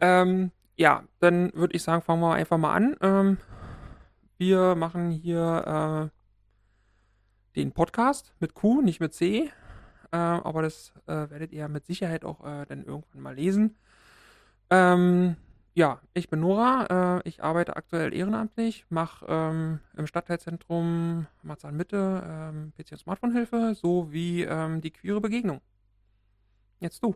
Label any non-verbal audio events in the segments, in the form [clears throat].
Ähm, ja, dann würde ich sagen, fangen wir einfach mal an. Ähm, wir machen hier äh, den Podcast mit Q, nicht mit C. Äh, aber das äh, werdet ihr mit Sicherheit auch äh, dann irgendwann mal lesen. Ähm, ja, ich bin Nora. Äh, ich arbeite aktuell ehrenamtlich, mache ähm, im Stadtteilzentrum Marzahn Mitte ähm, PC- und Smartphone-Hilfe sowie ähm, die queere Begegnung. Jetzt du.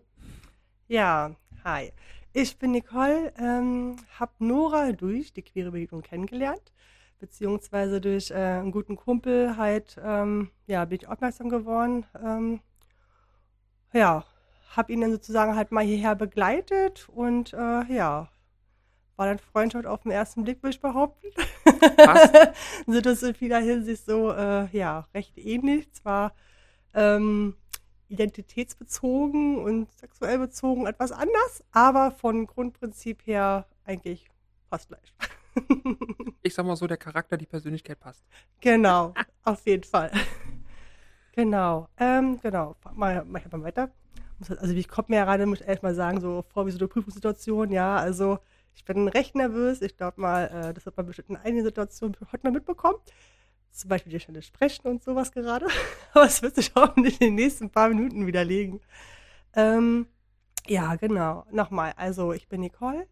Ja, hi. Ich bin Nicole, ähm, habe Nora durch die queere Begegnung kennengelernt, beziehungsweise durch äh, einen guten Kumpel halt, ähm, ja, bin ich aufmerksam geworden. Ähm, ja, habe ihn dann sozusagen halt mal hierher begleitet und äh, ja, war dann Freundschaft auf den ersten Blick, würde ich behaupten. [laughs] Sind uns in vieler Hinsicht so, äh, ja, recht ähnlich. Zwar ähm, identitätsbezogen und sexuell bezogen etwas anders, aber von Grundprinzip her eigentlich fast gleich. [laughs] ich sag mal so, der Charakter, die Persönlichkeit passt. Genau, [laughs] auf jeden Fall. Genau, ähm, genau. Mal, mach ich mal weiter. Also ich komme mir ja gerade, muss ich ehrlich mal sagen, so vor wie so eine Prüfungssituation, ja, also ich bin recht nervös. Ich glaube mal, äh, das hat man bestimmt in einigen Situationen heute mal mitbekommen. Zum Beispiel die Stelle sprechen und sowas gerade. [laughs] Aber es wird sich hoffentlich in den nächsten paar Minuten widerlegen. Ähm, ja, genau. Nochmal. Also, ich bin Nicole.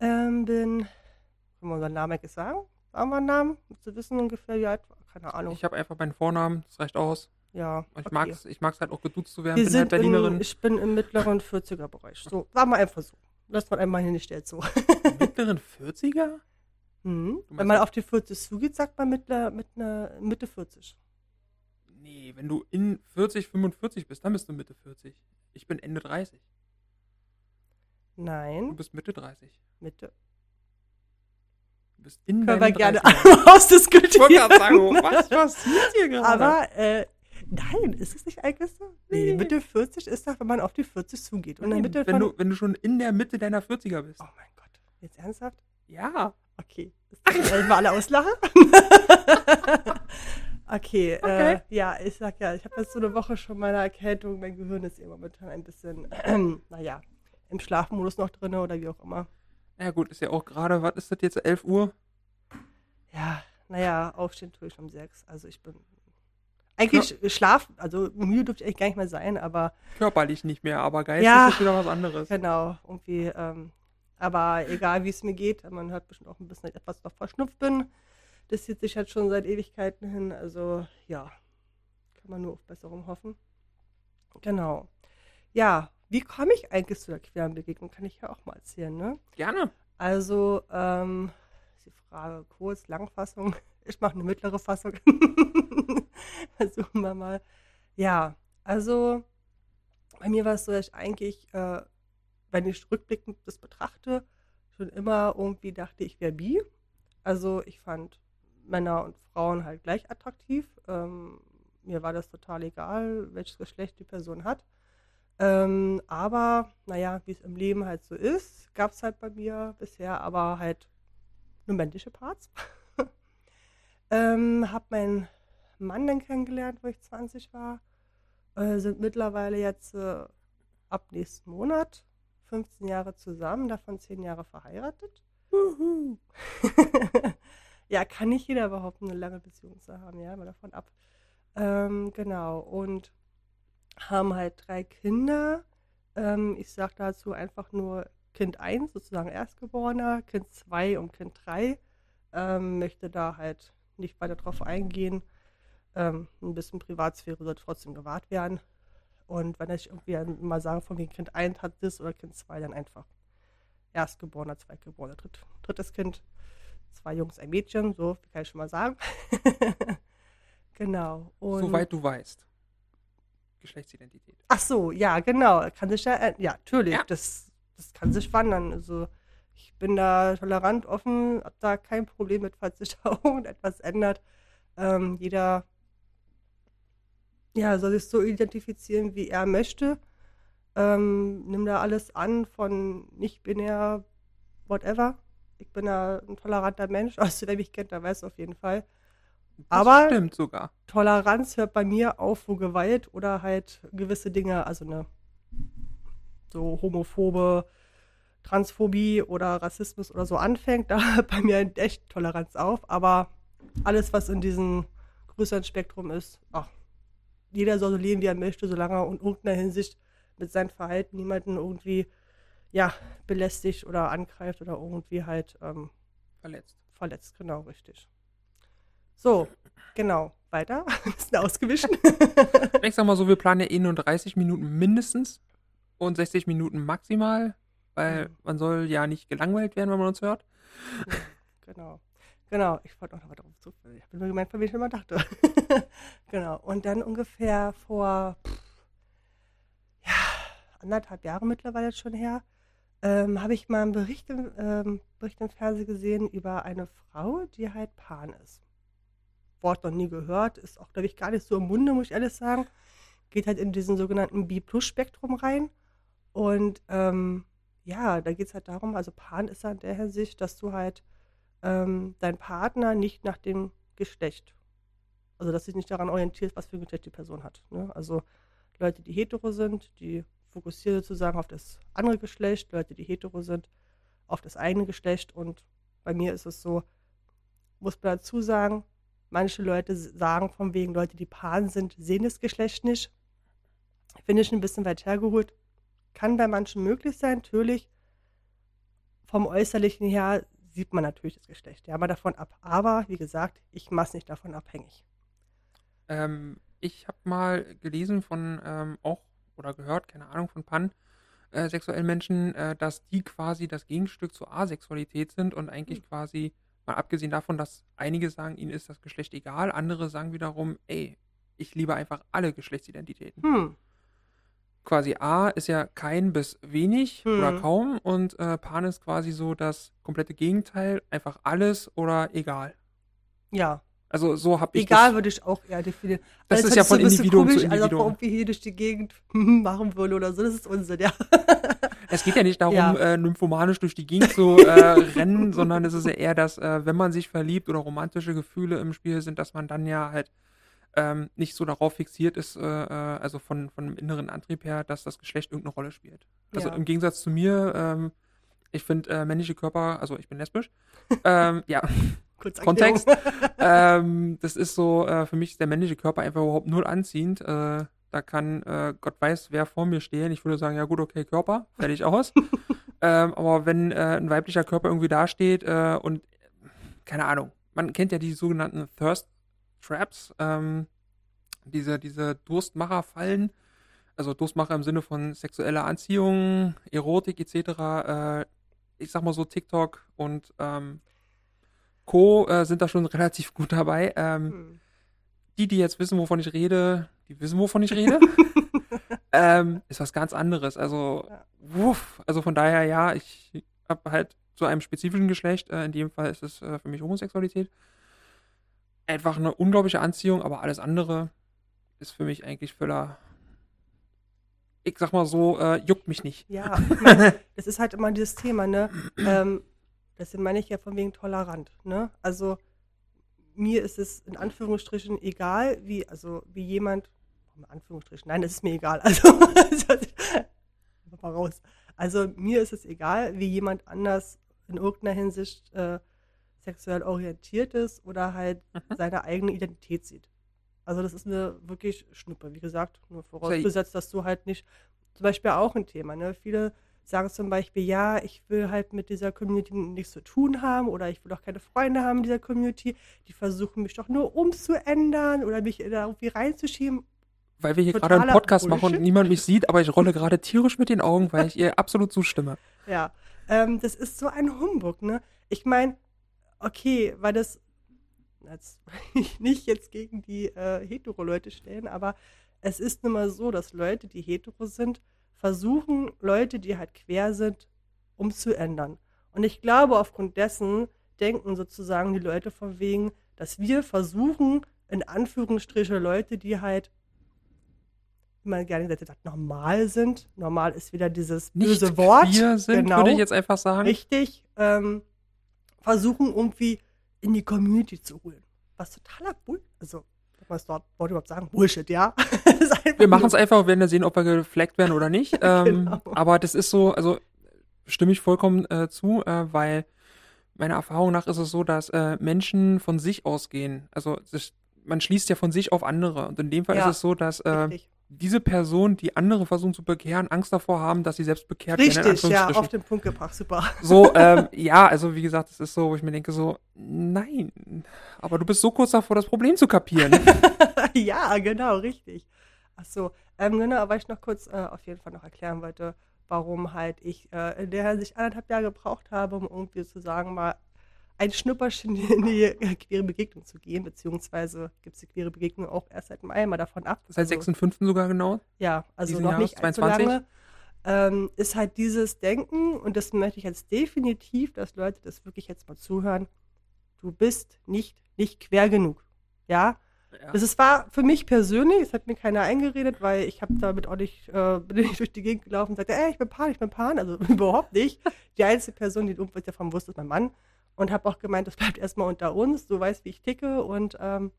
Ähm, bin, können wir unseren Namen jetzt sagen? Sagen wir einen Namen? Zu wissen ungefähr, wie alt? Keine Ahnung. Ich habe einfach meinen Vornamen. Das reicht aus. Ja. Ich okay. mag es ich mag's halt auch geduzt zu werden. Wir bin halt Berlinerin. In, ich bin im mittleren 40er-Bereich. So, sagen wir einfach so. Lass man einmal hingestellt so. Mittleren 40er? Mhm. Wenn man auf die 40 zugeht, sagt man mittler, mit einer Mitte 40. Nee, wenn du in 40, 45 bist, dann bist du Mitte 40. Ich bin Ende 30. Nein. Du bist Mitte 30. Mitte. Du bist in Können wir gerne [laughs] ausdiskutieren. Ich wollte sagen, was passiert hier gerade? Aber äh, Nein, ist es nicht eigentlich so? Nee, Mitte 40 ist doch, wenn man auf die 40 zugeht. Und Nein, Mitte wenn, du, wenn du schon in der Mitte deiner 40er bist. Oh mein Gott. Jetzt ernsthaft? Ja. Okay. Ist mal alle auslachen? okay, [laughs] okay. Äh, ja, ich sag ja, ich habe jetzt so eine Woche schon meine Erkältung. Mein Gehirn ist immer momentan ein bisschen, [clears throat] naja, im Schlafmodus noch drin oder wie auch immer. Ja gut, ist ja auch gerade, was ist das jetzt, 11 Uhr? Ja, naja, aufstehen tue ich um 6. Also ich bin eigentlich ja. Schlaf, also müde dürfte ich eigentlich gar nicht mehr sein, aber. Körperlich nicht mehr, aber geistig ja, ist wieder was anderes. Genau, irgendwie, ähm, aber egal wie es mir geht, man hört bestimmt auch ein bisschen etwas noch verschnupft bin. Das zieht sich halt schon seit Ewigkeiten hin, also ja, kann man nur auf Besserung hoffen. Genau. Ja, wie komme ich eigentlich zu der queeren Begegnung? Kann ich ja auch mal erzählen, ne? Gerne. Also, ähm, die Frage kurz, Langfassung. [laughs] Ich mache eine mittlere Fassung. [laughs] Versuchen wir mal. Ja, also bei mir war es so, dass ich eigentlich, äh, wenn ich rückblickend das betrachte, schon immer irgendwie dachte, ich wäre bi. Also ich fand Männer und Frauen halt gleich attraktiv. Ähm, mir war das total egal, welches Geschlecht die Person hat. Ähm, aber, naja, wie es im Leben halt so ist, gab es halt bei mir bisher aber halt nur männliche Parts. [laughs] ähm, hab meinen Mann dann kennengelernt, wo ich 20 war. Äh, sind mittlerweile jetzt äh, ab nächsten Monat 15 Jahre zusammen, davon 10 Jahre verheiratet. [laughs] ja, kann nicht jeder behaupten, eine lange Beziehung zu haben, ja, mal davon ab. Ähm, genau, und haben halt drei Kinder. Ähm, ich sage dazu einfach nur Kind 1, sozusagen Erstgeborener, Kind 2 und Kind 3. Ähm, möchte da halt nicht weiter drauf eingehen. Ähm, ein bisschen Privatsphäre sollte trotzdem gewahrt werden. Und wenn ich irgendwie mal sage, von wegen Kind 1 hat das oder Kind 2, dann einfach Erstgeborener, Zweitgeborener, dritt, drittes Kind, zwei Jungs, ein Mädchen, so kann ich schon mal sagen. [laughs] genau. Und Soweit du weißt. Geschlechtsidentität. Ach so, ja, genau. Kann sich ja, äh, ja, natürlich, ja. Das, das kann sich wandern. Also ich bin da tolerant, offen, habe da kein Problem mit, falls sich [laughs] da irgendetwas ändert. Ähm, jeder ja, soll sich so identifizieren, wie er möchte. Ähm, nimm da alles an von nicht-binär, whatever. Ich bin da ein toleranter Mensch. [laughs] Also, wer mich kennt, der weiß auf jeden Fall. Das Aber stimmt sogar. Toleranz hört bei mir auf, wo Gewalt oder halt gewisse Dinge, also eine so homophobe Transphobie oder Rassismus oder so anfängt, [laughs] da hört bei mir echt Toleranz auf. Aber alles, was in diesem größeren Spektrum ist, ach, jeder soll so leben, wie er möchte, solange er in irgendeiner Hinsicht mit seinem Verhalten niemanden irgendwie ja, belästigt oder angreift oder irgendwie halt ähm, Verletzt. verletzt. Genau, richtig. So, genau. Weiter. [laughs] Ein bisschen ausgewichen. Ich sag mal so, wir planen ja eh nur 30 Minuten mindestens und 60 Minuten maximal, weil Mhm. man soll ja nicht gelangweilt werden, wenn man uns hört. genau. Genau, ich wollte auch noch mal darauf zu. Ich habe nur gemeint, von wem ich immer dachte. [laughs] genau. Und dann ungefähr vor ja, anderthalb Jahre mittlerweile schon her, ähm, habe ich mal einen Bericht im, ähm, Bericht im Fernsehen gesehen über eine Frau, die halt Pan ist. Wort noch nie gehört, ist auch, glaube ich, gar nicht so im Munde, muss ich ehrlich sagen. Geht halt in diesen sogenannten B-Plus-Spektrum rein. Und ähm, ja, da geht es halt darum, also Pan ist ja in der Hinsicht, dass du halt ähm, dein Partner nicht nach dem Geschlecht, also dass sich nicht daran orientiert, was für ein Geschlecht die Person hat. Ne? Also Leute, die hetero sind, die fokussieren sozusagen auf das andere Geschlecht, Leute, die hetero sind, auf das eigene Geschlecht. Und bei mir ist es so, muss man dazu sagen, manche Leute sagen von wegen Leute, die Pan sind, sehen das Geschlecht nicht. Finde ich ein bisschen weit hergeholt. Kann bei manchen möglich sein, natürlich. Vom Äußerlichen her sieht man natürlich das Geschlecht, ja, mal davon ab. Aber wie gesagt, ich mache es nicht davon abhängig. Ähm, ich habe mal gelesen von ähm, auch oder gehört, keine Ahnung, von Pan, äh, sexuellen Menschen, äh, dass die quasi das Gegenstück zur Asexualität sind und eigentlich Hm. quasi, mal abgesehen davon, dass einige sagen, ihnen ist das Geschlecht egal, andere sagen wiederum, ey, ich liebe einfach alle Geschlechtsidentitäten. Hm, Quasi A ist ja kein bis wenig Hm. oder kaum und äh, Pan ist quasi so das komplette Gegenteil, einfach alles oder egal. ja. Also so habe ich Egal das. würde ich auch eher definieren. Das Alles ist ja so von bisschen Individuum zu komisch, Als ob man Individuum. irgendwie hier durch die Gegend [laughs] machen würde oder so. Das ist Unsinn, ja. Es geht ja nicht darum, Ja. äh, nymphomanisch durch die Gegend zu äh, [laughs] rennen, sondern es ist ja eher, dass, äh, wenn man sich verliebt oder romantische Gefühle im Spiel sind, dass man dann ja halt ähm, nicht so darauf fixiert ist, äh, äh, also von, von dem inneren Antrieb her, dass das Geschlecht irgendeine Rolle spielt. Also Ja. im Gegensatz zu mir, ähm, ich finde äh, männliche Körper, also ich bin lesbisch, [laughs] ähm, ja, [laughs] Kurz Kontext. Ähm, das ist so, äh, für mich ist der männliche Körper einfach überhaupt null anziehend. Äh, da kann äh, Gott weiß, wer vor mir stehen. Ich würde sagen, ja gut, okay, Körper, fertig aus. [laughs] ähm, aber wenn ein weiblicher Körper irgendwie dasteht und keine Ahnung, man kennt ja die sogenannten Thirst Traps, ähm, diese, diese Durstmacherfallen, also Durstmacher im Sinne von sexueller Anziehung, Erotik etc. Äh, ich sag mal so TikTok und ähm, Co. Äh, sind da schon [laughs] relativ gut dabei. Ähm, Hm. die, die jetzt wissen, wovon ich rede, die wissen, wovon ich rede. [laughs] ähm, ist was ganz anderes. Also, Ja. wuff, also von daher, ja, ich habe halt zu einem spezifischen Geschlecht, äh, in dem Fall ist es äh, für mich Homosexualität, einfach eine unglaubliche Anziehung, aber alles andere ist für mich eigentlich völler, ich sag mal so, äh, juckt mich nicht. Ja, [laughs] ich mein, das ist halt immer dieses Thema, ne? Ähm, das meine ich ja von wegen tolerant, ne? Also mir ist es in Anführungsstrichen egal, wie, also wie jemand, in Anführungsstrichen, nein, das ist mir egal. [laughs] Also, [laughs] mal raus. Also mir ist es egal, wie jemand anders in irgendeiner Hinsicht äh, sexuell orientiert ist oder halt Mhm. seine eigene Identität sieht. Also das ist eine wirklich Schnuppe. Wie gesagt, nur vorausgesetzt, dass du halt nicht, zum Beispiel auch ein Thema, ne? Viele sagen zum Beispiel, ja, ich will halt mit dieser Community nichts zu tun haben oder ich will auch keine Freunde haben in dieser Community. Die versuchen mich doch nur umzuändern oder mich da irgendwie reinzuschieben. Weil wir hier gerade einen Podcast machen und Bullshit. niemand mich [laughs] sieht, aber ich rolle gerade tierisch mit den Augen, weil ich ihr absolut zustimme. Ja, ähm, das ist so ein Humbug, ne? Ich meine, okay, weil das jetzt, [laughs] nicht jetzt gegen die äh, Hetero-Leute stellen, aber es ist nun mal so, dass Leute, die hetero sind, versuchen, Leute, die halt quer sind, umzuändern. Und ich glaube, aufgrund dessen denken sozusagen die Leute von wegen, dass wir versuchen, in Anführungsstriche Leute, die halt, wie man gerne gesagt hat, normal sind. Normal ist wieder dieses Nicht böse Wort. queer sind, genau, würde ich jetzt einfach sagen. richtig, ähm, versuchen irgendwie in die Community zu holen. Was totaler Bull, also, was dort wollte ich überhaupt sagen? Bullshit, ja. Wir machen es einfach, wir werden ja sehen, ob wir gefleckt werden oder nicht. [laughs] Ähm, Genau. Aber das ist so, also stimme ich vollkommen äh, zu, äh, weil meiner Erfahrung nach ist es so, dass äh, Menschen von sich ausgehen. Also sich, man schließt ja von sich auf andere. Und in dem Fall Ja, ist es so, dass äh, diese Person, die andere versuchen zu bekehren, Angst davor haben, dass sie selbst bekehrt werden. Richtig ja, auf den Punkt gebracht, super. So, ähm, ja, also wie gesagt, es ist so, wo ich mir denke so, nein, aber du bist so kurz davor, das Problem zu kapieren. [laughs] ja, genau, richtig. Ach so, ähm, genau, weil ich noch kurz äh, auf jeden Fall noch erklären wollte, warum halt ich äh, in der Hinsicht anderthalb Jahre gebraucht habe, um irgendwie zu sagen, mal ein Schnupperchen in die [laughs] queere Begegnung zu gehen, beziehungsweise gibt es die queere Begegnung auch erst seit Mai, mal davon ab. Seit Also, 6 und 5. sogar genau. Ja, also noch Jahres, nicht allzu 22? lange. Ähm, ist halt dieses Denken, und das möchte ich jetzt definitiv, dass Leute das wirklich jetzt mal zuhören, du bist nicht, nicht quer genug. Ja, Ja. das ist, war für mich persönlich, es hat mir keiner eingeredet, weil ich habe damit auch nicht, äh, [laughs] bin nicht durch die Gegend gelaufen und sagte, ey, ich bin Pan, ich bin Pan, also [laughs] überhaupt nicht. Die einzige Person, die irgendwas davon wusste, ist mein Mann und habe auch gemeint, das bleibt erstmal unter uns, du weißt, wie ich ticke und ähm,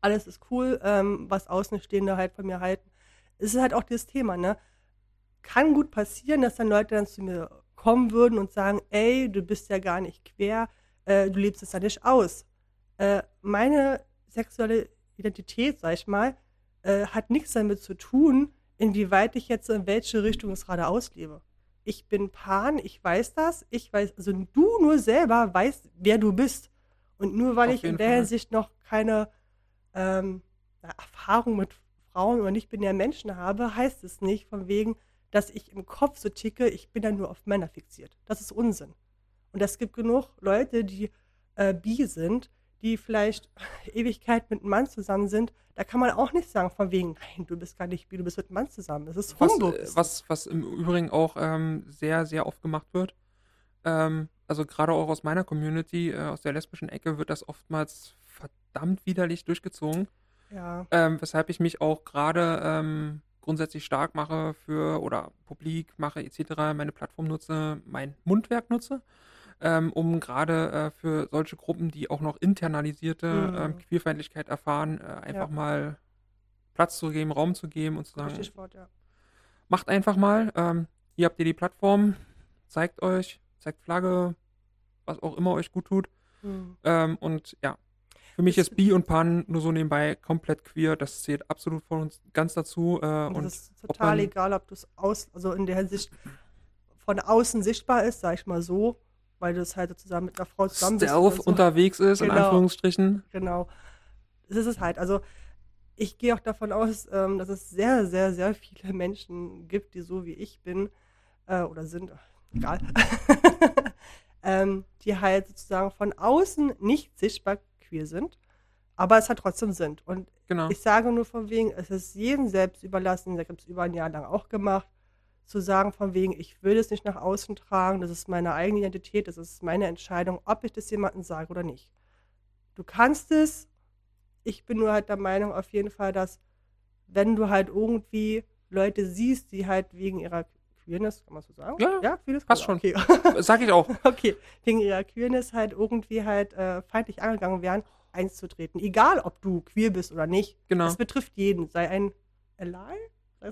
alles ist cool, ähm, was Außenstehende halt von mir halten. Es ist halt auch dieses Thema, ne? Kann gut passieren, dass dann Leute dann zu mir kommen würden und sagen, ey, du bist ja gar nicht quer, äh, du lebst es ja nicht aus. Äh, meine sexuelle Identität, sag ich mal, äh, hat nichts damit zu tun, inwieweit ich jetzt in welche Richtung es gerade auslebe. Ich bin Pan, ich weiß das, ich weiß, also du nur selber weißt, wer du bist. Und nur weil Auf ich in der Fall. Hinsicht noch keine ähm, Erfahrung mit Frauen oder nicht binären Menschen habe, heißt es nicht von wegen, dass ich im Kopf so ticke, ich bin dann nur auf Männer fixiert. Das ist Unsinn. Und es gibt genug Leute, die äh, bi sind, die vielleicht [laughs] Ewigkeit mit einem Mann zusammen sind. Da kann man auch nicht sagen von wegen, nein, du bist gar nicht bi, du bist mit einem Mann zusammen. Das ist was, Humbug. äh, ist das. was, was im Übrigen auch ähm, sehr, sehr oft gemacht wird. Ähm, also gerade auch aus meiner Community, äh, aus der lesbischen Ecke, wird das oftmals verdammt widerlich durchgezogen. Ja, Ähm, weshalb ich mich auch gerade ähm, grundsätzlich stark mache für oder publik mache etc., meine Plattform nutze, mein Mundwerk nutze, ähm, um gerade äh, für solche Gruppen, die auch noch internalisierte Mhm. ähm, Queerfeindlichkeit erfahren, äh, einfach Ja. mal Platz zu geben, Raum zu geben und zu sagen, richtig Wort, ja. macht einfach mal. Ähm, hier habt ihr die Plattform, zeigt euch, zeigt Flagge, was auch immer euch gut tut. Hm. Ähm, und ja, für mich ist Bi und Pan nur so nebenbei komplett queer. Das zählt absolut von uns ganz dazu. Äh, Und und das ist ob total man- egal, ob das aus, also in der Hinsicht von außen sichtbar ist, sag ich mal so, weil du es halt zusammen mit einer Frau zusammen bist. Stealth so. unterwegs ist, in Genau. Anführungsstrichen. Genau. Das ist es halt. Also ich gehe auch davon aus, ähm, dass es sehr, sehr, sehr viele Menschen gibt, die so wie ich bin äh, oder sind, egal, [laughs] ähm, die halt sozusagen von außen nicht sichtbar queer sind, aber es halt trotzdem sind. Und Genau. ich sage nur von wegen, es ist jedem selbst überlassen, das habe ich über ein Jahr lang auch gemacht, zu sagen von wegen, ich will es nicht nach außen tragen, das ist meine eigene Identität, das ist meine Entscheidung, ob ich das jemandem sage oder nicht. Du kannst es, ich bin nur halt der Meinung auf jeden Fall, dass wenn du halt irgendwie Leute siehst, die halt wegen ihrer Queerness, kann man so sagen? Ja, ja Queerness passt schon. Okay. [laughs] Sag ich auch. [laughs] okay, wegen ihrer Queerness halt irgendwie halt äh, feindlich angegangen werden, einzutreten. Egal, ob du queer bist oder nicht. Genau. Das betrifft jeden. Sei ein Ally?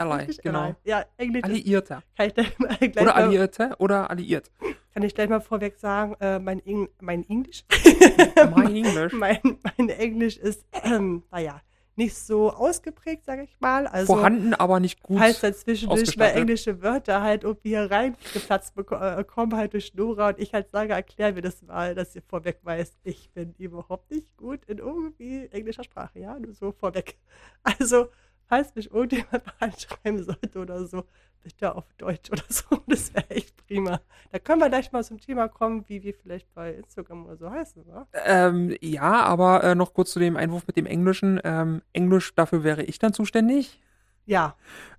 Ally, richtig? genau. Ally. Ja, Englisch Alliierter. kann ich gleich mal, gleich Oder Alliierte oder alliiert. kann ich gleich mal vorweg sagen, äh, mein, Eng mein Englisch, [laughs] Mein [laughs] Englisch. mein, mein Englisch ist, ähm, naja, nicht so ausgeprägt, sage ich mal. Also, Vorhanden, aber nicht gut. Falls da zwischendurch mal englische Wörter halt irgendwie hier reingeplatzt äh, kommen, halt durch Nora und ich halt sage, erklär mir das mal, dass ihr vorweg weißt, ich bin überhaupt nicht gut in irgendwie englischer Sprache, ja, nur so vorweg. [laughs] Also, falls mich irgendjemand mal [laughs] anschreiben sollte oder so, bitte auf Deutsch oder so, [laughs] das wäre echt prima. Da können wir gleich mal zum Thema kommen, wie wir vielleicht bei Instagram oder so heißen, oder? Ähm, ja, aber äh, noch kurz zu dem Einwurf mit dem Englischen. Ähm, Englisch, dafür wäre ich dann zuständig. Ja,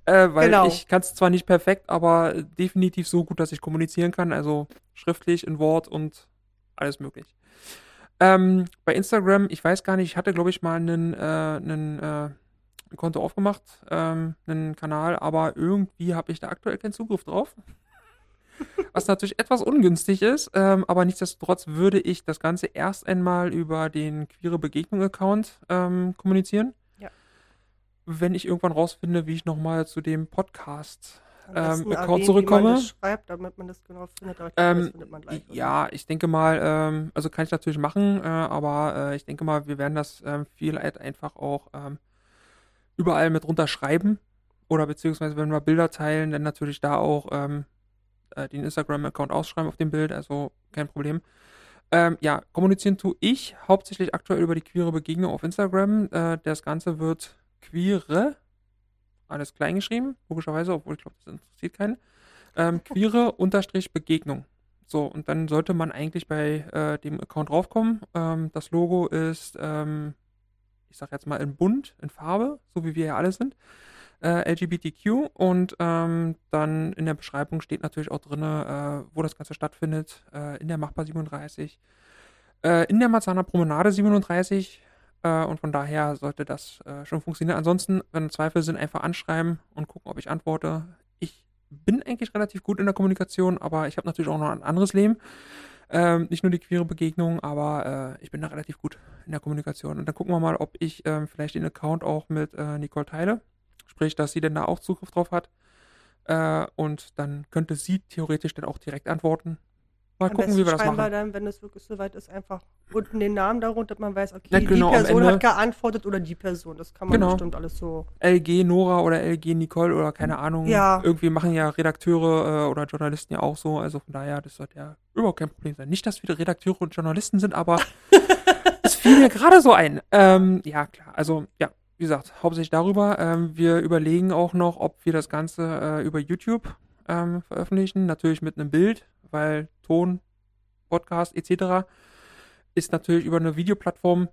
Äh, weil Genau. ich kann es zwar nicht perfekt, aber definitiv so gut, dass ich kommunizieren kann. Also schriftlich, in Wort und alles möglich. Ähm, bei Instagram, ich weiß gar nicht, ich hatte, glaube ich, mal einen, äh, einen, äh, ein Konto aufgemacht, ähm, einen Kanal, aber irgendwie habe ich da aktuell keinen Zugriff drauf. Was natürlich etwas ungünstig ist, ähm, aber nichtsdestotrotz würde ich das Ganze erst einmal über den Queere Begegnung-Account ähm, kommunizieren. Ja. Wenn ich irgendwann rausfinde, wie ich nochmal zu dem Podcast ähm, Account zurückkomme. das schreibt, damit man das genau findet. Aber ich denke, das Ähm, findet man oder? ja, ich denke mal, ähm, also kann ich natürlich machen, äh, aber äh, ich denke mal, wir werden das ähm, vielleicht einfach auch ähm, überall mit runterschreiben oder beziehungsweise wenn wir Bilder teilen, dann natürlich da auch ähm, äh, den Instagram-Account ausschreiben auf dem Bild, also kein Problem. Ähm, ja, kommunizieren tue ich hauptsächlich aktuell über die queere Begegnung auf Instagram. Äh, das Ganze wird queere, alles klein geschrieben, logischerweise, obwohl ich glaube, das interessiert keinen. Ähm, [laughs] queere unterstrich Begegnung. So, und dann sollte man eigentlich bei äh, dem Account draufkommen. Ähm, das Logo ist, ähm, ich sag jetzt mal in bunt, in Farbe, so wie wir ja alle sind. Äh, LGBTQ und ähm, dann in der Beschreibung steht natürlich auch drin, äh, wo das Ganze stattfindet. Äh, in der Machbar 37, äh, in der Marzahner Promenade 37 äh, und von daher sollte das äh, schon funktionieren. Ansonsten, wenn Zweifel sind, einfach anschreiben und gucken, ob ich antworte. Ich bin eigentlich relativ gut in der Kommunikation, aber ich habe natürlich auch noch ein anderes Leben. Ähm, nicht nur die queere Begegnung, aber äh, ich bin da relativ gut in der Kommunikation. Und dann gucken wir mal, ob ich ähm, vielleicht den Account auch mit äh, Nicole teile. Sprich, dass sie denn da auch Zugriff drauf hat. Äh, und dann könnte sie theoretisch dann auch direkt antworten. Mal Am gucken, wie wir das machen. dann, wenn es wirklich soweit ist, einfach unten den Namen darunter, dass man weiß, okay, Ja, genau, die Person hat geantwortet oder die Person. Das kann man Genau. bestimmt alles so. LG Nora oder LG Nicole oder keine Ahnung. Ja. Irgendwie machen ja Redakteure äh, oder Journalisten ja auch so. Also von daher, das sollte ja überhaupt kein Problem sein. Nicht, dass wir Redakteure und Journalisten sind, aber [laughs] es fiel mir gerade so ein. Ähm, ja, klar. Also, ja, wie gesagt, hauptsächlich darüber. Ähm, wir überlegen auch noch, ob wir das Ganze äh, über YouTube ähm, veröffentlichen. Natürlich mit einem Bild, weil Ton, Podcast etc. ist natürlich über eine Videoplattform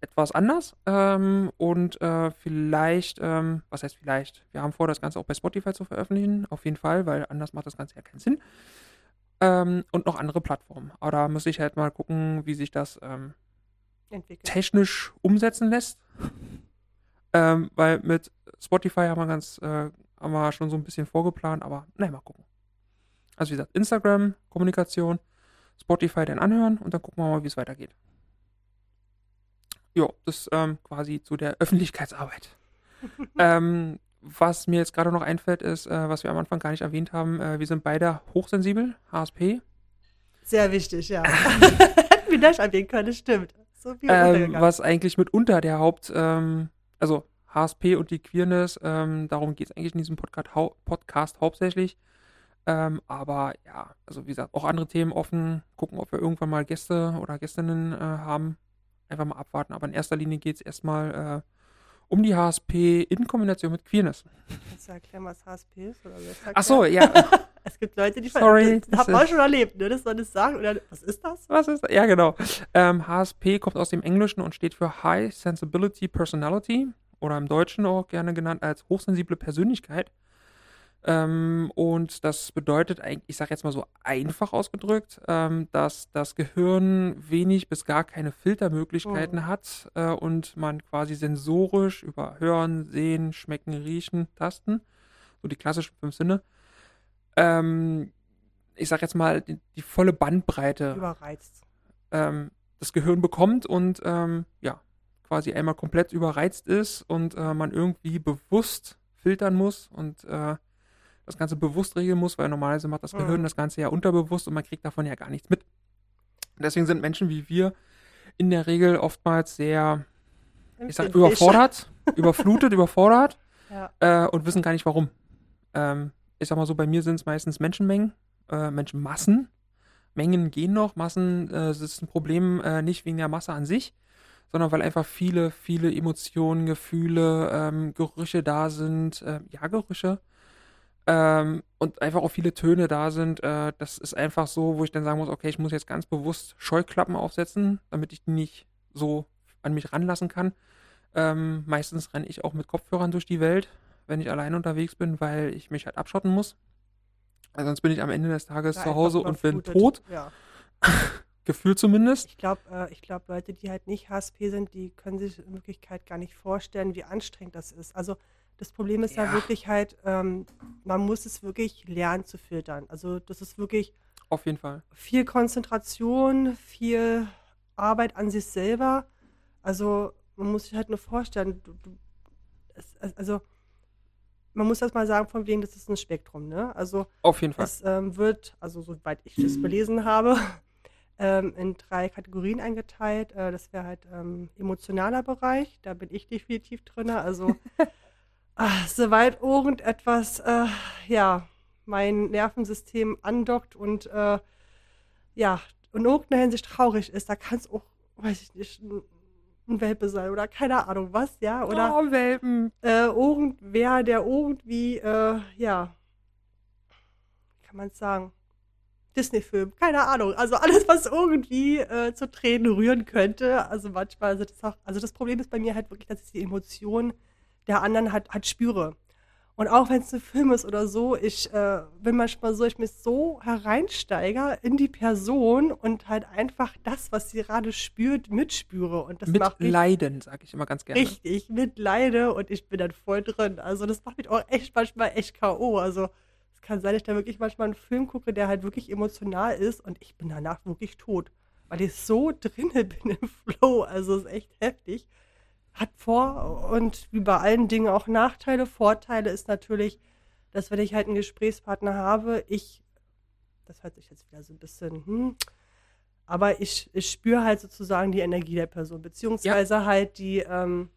etwas anders. Ähm, und äh, vielleicht, ähm, was heißt vielleicht? Wir haben vor, das Ganze auch bei Spotify zu veröffentlichen, auf jeden Fall, weil anders macht das Ganze ja keinen Sinn. Ähm, und noch andere Plattformen. Aber da muss ich halt mal gucken, wie sich das ähm, technisch umsetzen lässt. Ähm, weil mit Spotify haben wir ganz, äh, haben wir schon so ein bisschen vorgeplant, aber naja, mal gucken. Also wie gesagt, Instagram, Kommunikation, Spotify dann anhören und dann gucken wir mal, wie es weitergeht. Jo, das ähm, quasi zu der Öffentlichkeitsarbeit. [laughs] ähm, was mir jetzt gerade noch einfällt, ist, äh, was wir am Anfang gar nicht erwähnt haben, äh, wir sind beide hochsensibel, HSP. Sehr wichtig, ja. [laughs] Hätten wir das erwähnen können, das stimmt. So viel Ähm, was eigentlich mitunter der Haupt, ähm, also HSP und die Queerness, ähm, darum geht es eigentlich in diesem Podcast, hau Podcast hauptsächlich. Ähm, aber ja, also wie gesagt, auch andere Themen offen, gucken, ob wir irgendwann mal Gäste oder Gästinnen äh, haben. Einfach mal abwarten. Aber in erster Linie geht es erstmal äh, um die HSP in Kombination mit Queerness. Kannst du erklären, was HSP ist? Oder Ach so, ja. [laughs] Es gibt Leute, die Sorry, Das haben das wir ist- schon erlebt, ne? Das soll das sagen. Oder was ist das? Was ist das? Ja, genau. Ähm, HSP kommt aus dem Englischen und steht für High Sensibility Personality oder im Deutschen auch gerne genannt als hochsensible Persönlichkeit. Ähm, und das bedeutet ich sage jetzt mal so einfach ausgedrückt, ähm, dass das Gehirn wenig bis gar keine Filtermöglichkeiten Mhm. hat äh, und man quasi sensorisch über Hören, Sehen, Schmecken, Riechen, Tasten, so die klassischen fünf Sinne, ähm, ich sage jetzt mal die, die volle Bandbreite Überreizt. ähm, das Gehirn bekommt und ähm, ja, quasi einmal komplett überreizt ist und äh, man irgendwie bewusst filtern muss und äh, das Ganze bewusst regeln muss, weil normalerweise macht das. Gehirn das Ganze ja unterbewusst und man kriegt davon ja gar nichts mit. Deswegen sind Menschen wie wir in der Regel oftmals sehr, ich sag, überfordert, [laughs] überflutet, überfordert Ja. äh, und wissen gar nicht warum. Ähm, ich sag mal so, bei mir sind es meistens Menschenmengen, äh, Menschenmassen. Mengen gehen noch, Massen, äh, ist ein Problem äh, nicht wegen der Masse an sich, sondern weil einfach viele, viele Emotionen, Gefühle, ähm, Gerüche da sind, äh, ja, Gerüche, ähm, und einfach auch viele Töne da sind. Äh, das ist einfach so, wo ich dann sagen muss, okay, ich muss jetzt ganz bewusst Scheuklappen aufsetzen, damit ich die nicht so an mich ranlassen kann. Ähm, meistens renne ich auch mit Kopfhörern durch die Welt, wenn ich alleine unterwegs bin, weil ich mich halt abschotten muss. Also sonst bin ich am Ende des Tages Ja, zu Hause und bin tot, Ja. [laughs] gefühlt zumindest. Ich glaube, äh, ich glaub, Leute, die halt nicht HSP sind, die können sich in Wirklichkeit gar nicht vorstellen, wie anstrengend das ist. Also das Problem ist ja, Ja. wirklich halt, ähm, man muss es wirklich lernen zu filtern. Also das ist wirklich Auf jeden Fall. viel Konzentration, viel Arbeit an sich selber. Also man muss sich halt nur vorstellen, du, du, es, also man muss das mal sagen, von wegen, das ist ein Spektrum, ne? Also Auf jeden Fall. es ähm, wird, also soweit ich das belesen habe, [laughs] ähm, in drei Kategorien eingeteilt. Äh, das wäre halt ähm, emotionaler Bereich, da bin ich definitiv drin. Also [laughs] ah, soweit irgendetwas, äh, ja, mein Nervensystem andockt und äh, ja, in irgendeiner Hinsicht traurig ist, da kann es auch, weiß ich nicht, ein, ein Welpe sein oder keine Ahnung was, ja, oder oh, Welpen. äh, irgendwer, der irgendwie, äh, ja, wie kann man es sagen, Disney-Film, keine Ahnung. Also alles, was irgendwie äh, zu Tränen rühren könnte. Also manchmal sind es auch, also das Problem ist bei mir halt wirklich, dass ich die Emotionen der anderen halt, halt spüre. Und auch wenn es ein Film ist oder so, ich äh, bin manchmal so, ich mich so hereinsteige in die Person und halt einfach das, was sie gerade spürt, mitspüre. Und das Mit macht mich Leiden, sage ich immer ganz gerne. richtig mitleide und ich bin dann voll drin. Also das macht mich auch echt manchmal echt K.O. Also es kann sein, dass ich da wirklich manchmal einen Film gucke, der halt wirklich emotional ist und ich bin danach wirklich tot. Weil ich so drinne [laughs] bin im Flow. Also es ist echt heftig. Hat Vor- und wie bei allen Dingen auch Nachteile. Vorteile ist natürlich, dass wenn ich halt einen Gesprächspartner habe, ich, das hört sich jetzt wieder so ein bisschen, hm, aber ich, ich spüre halt sozusagen die Energie der Person, beziehungsweise halt die ähm,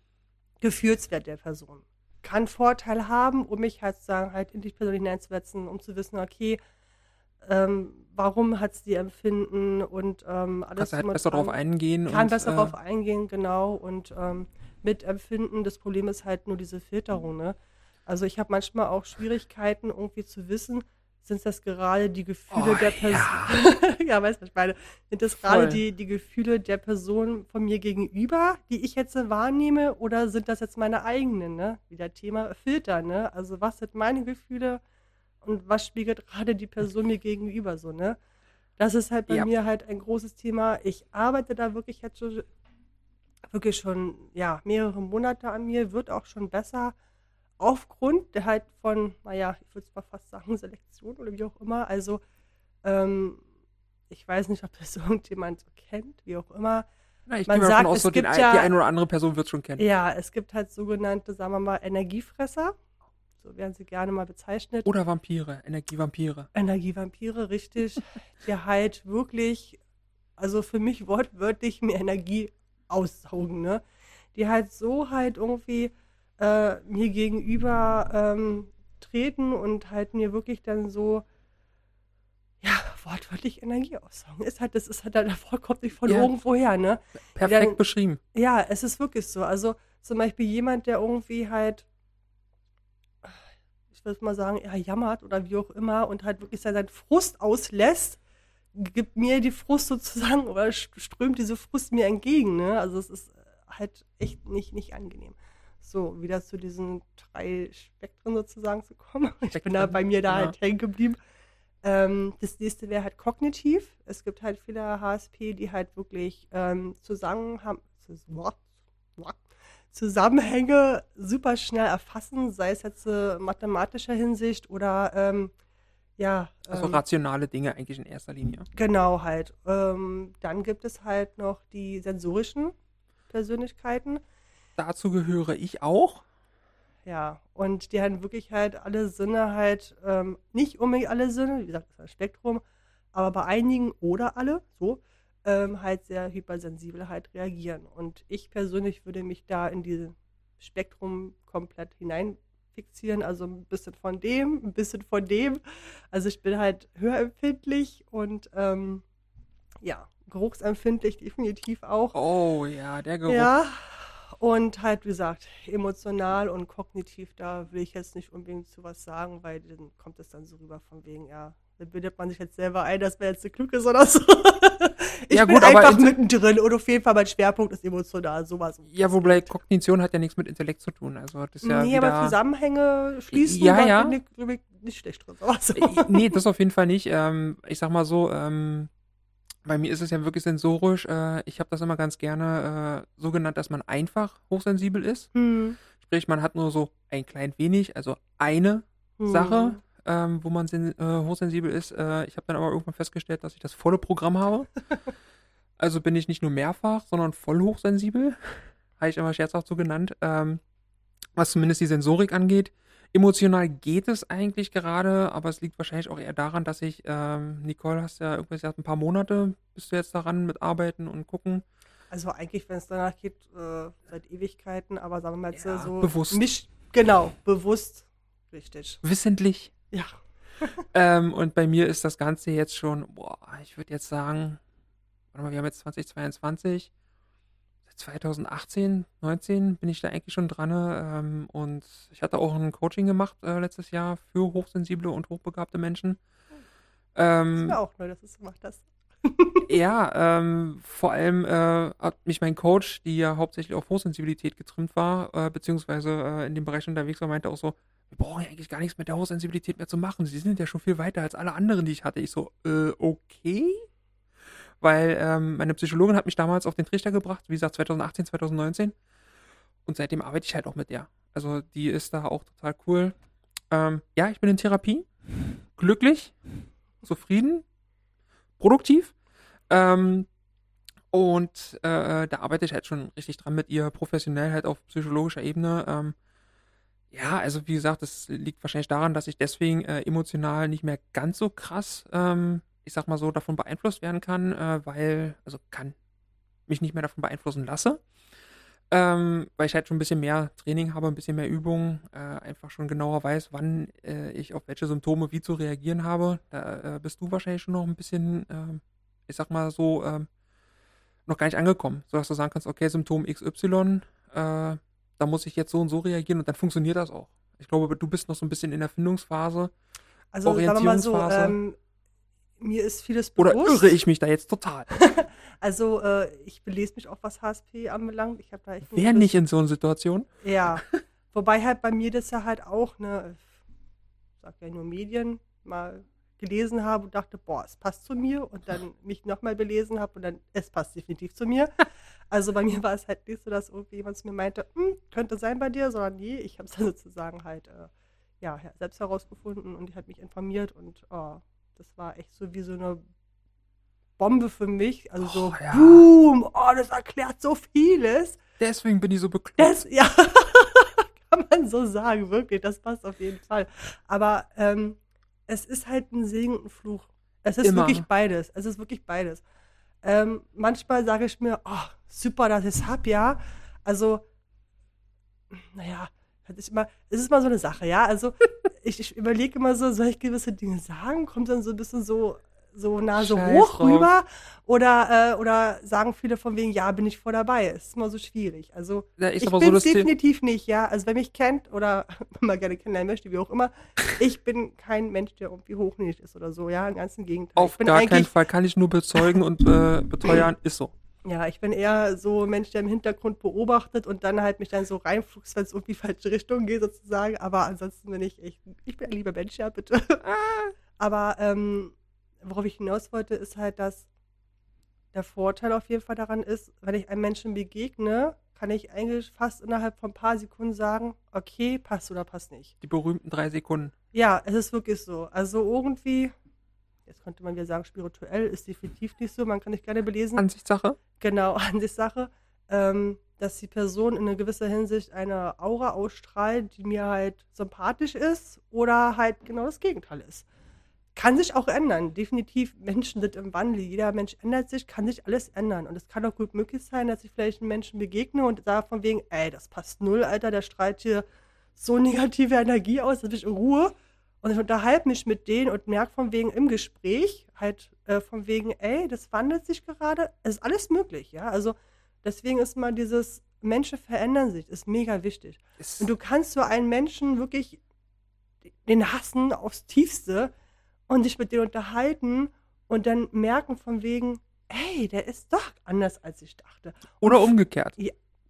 Gefühlswert der Person. Kann Vorteil haben, um mich halt sozusagen halt in die Person hineinzusetzen, um zu wissen, okay, ähm, warum hat es die Empfinden und ähm, alles Kannst du halt besser dran. drauf eingehen. Kann und, besser äh, drauf eingehen, genau. Und ähm, mitempfinden, das Problem ist halt nur diese Filterung, ne? Also ich habe manchmal auch Schwierigkeiten, irgendwie zu wissen, sind das gerade die Gefühle Oh, der Person. [laughs] Ja. weißt du, ich meine? Sind das gerade die, die Gefühle der Person von mir gegenüber, die ich jetzt wahrnehme, oder sind das jetzt meine eigenen, ne? Wieder Thema Filter, ne? Also was sind meine Gefühle und was spiegelt gerade die Person mir gegenüber so, ne? Das ist halt bei Ja. mir halt ein großes Thema. Ich arbeite da wirklich jetzt schon, wirklich schon, ja, mehrere Monate an mir, wird auch schon besser. Aufgrund der halt von, naja, ich würde es mal fast sagen, Selektion oder wie auch immer. Also, ähm, ich weiß nicht, ob das [laughs] irgendjemand so kennt, wie auch immer. Na, ich man gehe sagt, davon aus, es so den, ja- die eine oder andere Person wird es schon kennen. Ja, es gibt halt sogenannte, sagen wir mal, Energiefresser. So werden sie gerne mal bezeichnet. Oder Vampire, Energievampire. Energievampire, richtig, [laughs] die halt wirklich, also für mich wortwörtlich mir Energie aussaugen, ne? Die halt so halt irgendwie äh, mir gegenüber ähm, treten und halt mir wirklich dann so, ja, wortwörtlich Energie aussaugen. Ist halt, das ist halt, das Wort kommt nicht von Ja. irgendwo her, ne? Perfekt Dann- beschrieben. Ja, es ist wirklich so. Also zum Beispiel jemand, der irgendwie halt, ich würde mal sagen, er jammert oder wie auch immer und halt wirklich seinen Frust auslässt, gibt mir die Frust sozusagen [laughs] oder st- strömt diese Frust mir entgegen. Ne? Also es ist halt echt nicht, nicht angenehm. So, wieder zu diesen drei Spektren sozusagen zu kommen. [laughs] Ich bin da bei mir da genau. halt hängen geblieben. Ähm, das nächste wäre halt kognitiv. Es gibt halt viele HSP, die halt wirklich ähm, zusammen haben, Zusammenhänge super schnell erfassen, sei es jetzt äh, mathematischer Hinsicht oder ähm, ja, Also ähm, rationale Dinge eigentlich in erster Linie. genau halt. Ähm, dann gibt es halt noch die sensorischen Persönlichkeiten. Dazu gehöre ich auch. Ja, und die haben wirklich halt alle Sinne halt, ähm, nicht unbedingt alle Sinne, wie gesagt, das ist ein Spektrum, aber bei einigen oder alle, so, ähm, halt sehr hypersensibel halt reagieren. Und ich persönlich würde mich da in dieses Spektrum komplett hineinfixieren, also ein bisschen von dem, ein bisschen von dem. Also ich bin halt hörempfindlich und ähm, ja, geruchsempfindlich definitiv auch. Oh ja, der Geruch. Ja, und halt, wie gesagt, emotional und kognitiv, da will ich jetzt nicht unbedingt zu was sagen, weil dann kommt es dann so rüber von wegen, ja, da bildet man sich jetzt selber ein, dass man jetzt so klug ist oder so. [laughs] ich Ja, bin gut, aber einfach in- mittendrin und auf jeden Fall mein Schwerpunkt ist emotional, sowas. Ja, wobei Kognition hat ja nichts mit Intellekt zu tun. Also das ist ja nee, aber Zusammenhänge schließen, Ja, ja. bin ich, bin ich nicht schlecht drin. Aber so. Äh, nee, das auf jeden Fall nicht. Ähm, ich sag mal so, ähm, bei mir ist es ja wirklich sensorisch. Äh, ich habe das immer ganz gerne äh, so genannt, dass man einfach hochsensibel ist. Hm, Sprich, man hat nur so ein klein wenig, also eine hm. Sache, ähm, wo man äh, hochsensibel ist. Äh, ich habe dann aber irgendwann festgestellt, dass ich das volle Programm habe. [laughs] also bin ich nicht nur mehrfach, sondern voll hochsensibel. [laughs] Habe ich immer scherzhaft so genannt. Ähm, was zumindest die Sensorik angeht. Emotional geht es eigentlich gerade, aber es liegt wahrscheinlich auch eher daran, dass ich, ähm, Nicole, hast ja irgendwas gesagt, ein paar Monate bist du jetzt daran mit Arbeiten und gucken. Also eigentlich, wenn es danach geht, äh, seit Ewigkeiten, aber sagen wir mal jetzt Ja, so. bewusst. Mich, genau, bewusst. Richtig. Wissentlich. Ja. [laughs] Ähm, und bei mir ist das Ganze jetzt schon, boah, ich würde jetzt sagen, warte mal, wir haben jetzt 2022, seit 2018, 19 bin ich da eigentlich schon dran. Ähm, und ich hatte auch ein Coaching gemacht äh, letztes Jahr für hochsensible und hochbegabte Menschen. Das Ähm, wäre auch neu, dass du es gemacht hast. Ja, ähm, vor allem äh, hat mich mein Coach, die ja hauptsächlich auf Hochsensibilität getrimmt war, äh, beziehungsweise äh, in dem Bereich unterwegs war, meinte auch so, wir brauchen ja eigentlich gar nichts mit der Hochsensibilität mehr zu machen. Sie sind ja schon viel weiter als alle anderen, die ich hatte. Ich so, äh, okay. Weil ähm, meine Psychologin hat mich damals auf den Trichter gebracht, wie gesagt, 2018, 2019. Und seitdem arbeite ich halt auch mit der. Also die ist da auch total cool. Ähm, ja, ich bin in Therapie. Glücklich, zufrieden, produktiv. Ähm, und äh, da arbeite ich halt schon richtig dran mit ihr, professionell halt auf psychologischer Ebene. Ähm, ja, also wie gesagt, das liegt wahrscheinlich daran, dass ich deswegen äh, emotional nicht mehr ganz so krass, ähm, ich sag mal so, davon beeinflusst werden kann, äh, weil, also kann mich nicht mehr davon beeinflussen lasse. Ähm, weil ich halt schon ein bisschen mehr Training habe, ein bisschen mehr Übung, äh, einfach schon genauer weiß, wann äh, ich auf welche Symptome wie zu reagieren habe. Da äh, bist du wahrscheinlich schon noch ein bisschen, ähm, ich sag mal so, ähm, noch gar nicht angekommen, sodass du sagen kannst, okay, Symptom XY, äh, da muss ich jetzt so und so reagieren und dann funktioniert das auch. Ich glaube, du bist noch so ein bisschen in der Findungsphase. Also sagen wir mal so, ähm, mir ist vieles Oder bewusst. irre ich mich da jetzt total? [laughs] Also äh, ich belese mich auch, was HSP anbelangt. Ich habe da echt Wer nicht in so einer Situation? Ja. [laughs] Wobei halt bei mir das ja halt auch, ne, ich sag ja nur Medien, mal gelesen habe und dachte, boah, es passt zu mir und dann [laughs] mich nochmal belesen habe und dann, es passt definitiv zu mir. Also bei mir war es halt nicht so, dass irgendwie jemand zu mir meinte, hm, könnte sein bei dir, sondern nee, ich habe es dann sozusagen halt, äh, ja, selbst herausgefunden und die hat mich informiert und oh, das war echt so wie so eine Bombe für mich. Also so, Oh, ja. boom, oh, das erklärt so vieles. Deswegen bin ich so bekloppt. [laughs] Ja, kann man so sagen, wirklich, das passt auf jeden Fall. Aber ähm, es ist halt ein Segen und ein Fluch. Es ist Immer. wirklich beides. Es ist wirklich beides. Ähm, manchmal sage ich mir, oh, super, dass ich es hab, ja. Also, naja, das ist immer, es ist mal so eine Sache, ja. Also, ich, ich überlege immer so, soll ich gewisse Dinge sagen? Kommt dann so ein bisschen so, so Nase Scheiß hoch drauf. rüber? Oder, äh, oder sagen viele von wegen, ja, bin ich voll dabei. Es ist immer so schwierig. Also, Ja, ich aber so bin das The- definitiv nicht, ja. Also wer mich kennt oder [laughs] mal gerne kennenlernen möchte, wie auch immer, ich bin kein Mensch, der irgendwie hochnäsig ist oder so, ja. Im ganzen Gegenteil. Auf bin gar keinen Fall kann ich nur bezeugen und äh, [laughs] beteuern, ist so. Ja, ich bin eher so ein Mensch, der im Hintergrund beobachtet und dann halt mich dann so reinfuchst, wenn es irgendwie [laughs] falsche Richtung geht sozusagen. Aber ansonsten bin ich echt, ich bin ein lieber Mensch, ja, bitte. Aber ähm, worauf ich hinaus wollte, ist halt, dass der Vorteil auf jeden Fall daran ist, wenn ich einem Menschen begegne, kann ich eigentlich fast innerhalb von ein paar Sekunden sagen, okay, passt oder passt nicht. Die berühmten drei Sekunden. Ja, es ist wirklich so. Also irgendwie, jetzt könnte man wieder sagen, spirituell ist definitiv nicht so, man kann nicht gerne belesen. Ansichtssache. Genau, [laughs] Ansichtssache, ähm, dass die Person in einer gewisser Hinsicht eine Aura ausstrahlt, die mir halt sympathisch ist oder halt genau das Gegenteil ist. Kann sich auch ändern. Definitiv, Menschen sind im Wandel. Jeder Mensch ändert sich, kann sich alles ändern. Und es kann auch gut möglich sein, dass ich vielleicht einem Menschen begegne und sage von wegen, ey, das passt null, Alter, der strahlt hier so negative Energie aus, dass ich in Ruhe. Und ich unterhalte mich mit denen und merke von wegen im Gespräch halt äh, von wegen, ey, das wandelt sich gerade. Es ist alles möglich, ja. Also deswegen ist mal dieses Menschen verändern sich, ist mega wichtig. Ist, Und du kannst so einen Menschen wirklich den hassen aufs Tiefste und dich mit denen unterhalten und dann merken von wegen, ey, der ist doch anders, als ich dachte. oder umgekehrt.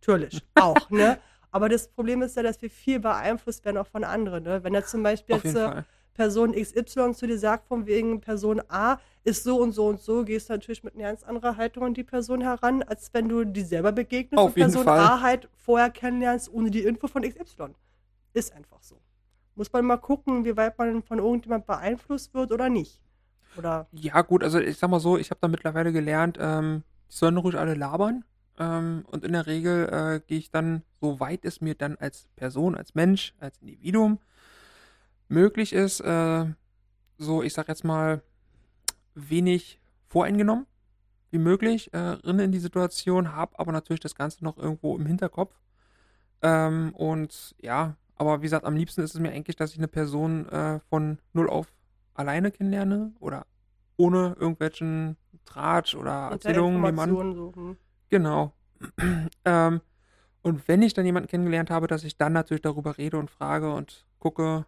Natürlich, auch, ne? [laughs] Aber das Problem ist ja, dass wir viel beeinflusst werden auch von anderen, ne? Wenn er zum Beispiel Auf jetzt äh. Person XY zu dir sagt, von wegen Person A ist so und so und so, gehst du natürlich mit einer ganz anderen Haltung an die Person heran, als wenn du die selber begegnest Auf und Person Fall. A halt vorher kennenlernst, ohne die Info von XY. Ist einfach so. Muss man mal gucken, wie weit man von irgendjemand beeinflusst wird oder nicht. Oder Ja, gut, also ich sag mal so, ich habe da mittlerweile gelernt, ähm, die sollen ruhig alle labern. Ähm, und in der Regel äh, gehe ich dann, so weit es mir dann als Person, als Mensch, als Individuum möglich ist, äh, so, ich sag jetzt mal, wenig voreingenommen wie möglich äh, rein in die Situation, habe aber natürlich das Ganze noch irgendwo im Hinterkopf. Ähm, und ja, aber wie gesagt, am liebsten ist es mir eigentlich, dass ich eine Person äh, von null auf alleine kennenlerne oder ohne irgendwelchen Tratsch oder Erzählungen jemanden. Suchen. Genau. [clears throat] ähm, und wenn ich dann jemanden kennengelernt habe, dass ich dann natürlich darüber rede und frage und gucke,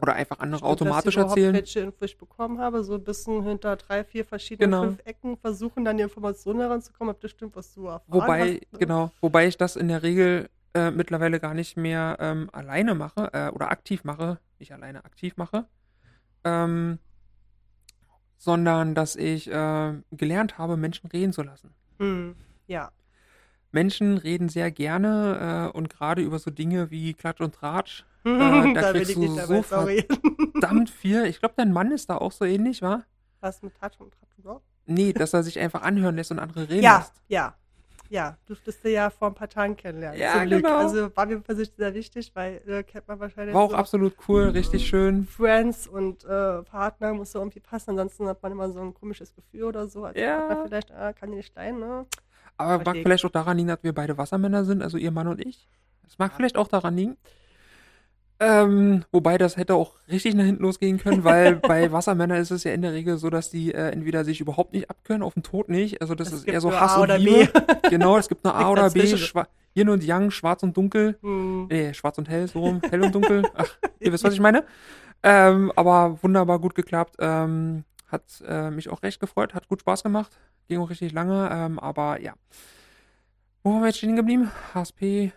oder einfach andere Stimmt, automatisch dass ich erzählen. welche Info ich bekommen habe, so ein bisschen hinter drei, vier verschiedenen genau. fünf Ecken versuchen, dann die Informationen heranzukommen, ob das stimmt, was du erfahren wobei, hast. Ne? Genau, wobei ich das in der Regel äh, mittlerweile gar nicht mehr ähm, alleine mache äh, oder aktiv mache, nicht alleine aktiv mache, ähm, sondern dass ich äh, gelernt habe, Menschen reden zu lassen. Hm, ja. Menschen reden sehr gerne äh, und gerade über so Dinge wie Klatsch und Tratsch äh, [laughs] da, da kriegst du so verdammt viel. Ich glaube, dein Mann ist da auch so ähnlich, wa? Was mit Touch und Touch Nee, dass er sich einfach anhören lässt und andere reden ja, lässt. Ja, ja. Durftest du ja vor ein paar Tagen kennenlernen. Ja, genau. Also war mir persönlich sehr wichtig, weil äh, kennt man wahrscheinlich. War auch so absolut cool, richtig schön. Friends und äh, Partner muss so irgendwie passen, ansonsten hat man immer so ein komisches Gefühl oder so. Als ja. Partner vielleicht, äh, kann die nicht sein, ne? Aber mag vielleicht auch daran liegen, dass wir beide Wassermänner sind, also ihr Mann und ich. Das mag ja. vielleicht auch daran liegen. Ähm, wobei das hätte auch richtig nach hinten losgehen können, weil [laughs] bei Wassermännern ist es ja in der Regel so, dass die äh, entweder sich überhaupt nicht abkönnen, auf den Tod nicht. Also das es ist eher so Hass A und Liebe. B. [laughs] genau, es gibt nur A oder B, Schwa Yin und Yang, schwarz und dunkel. Hm. Nee, schwarz und hell, so rum, hell und dunkel. Ach, ihr wisst, was ich meine. Ähm, aber wunderbar gut geklappt. Ähm, hat äh, mich auch recht gefreut, hat gut Spaß gemacht. Ging auch richtig lange, ähm, aber ja. Wo haben wir jetzt stehen geblieben? HSP.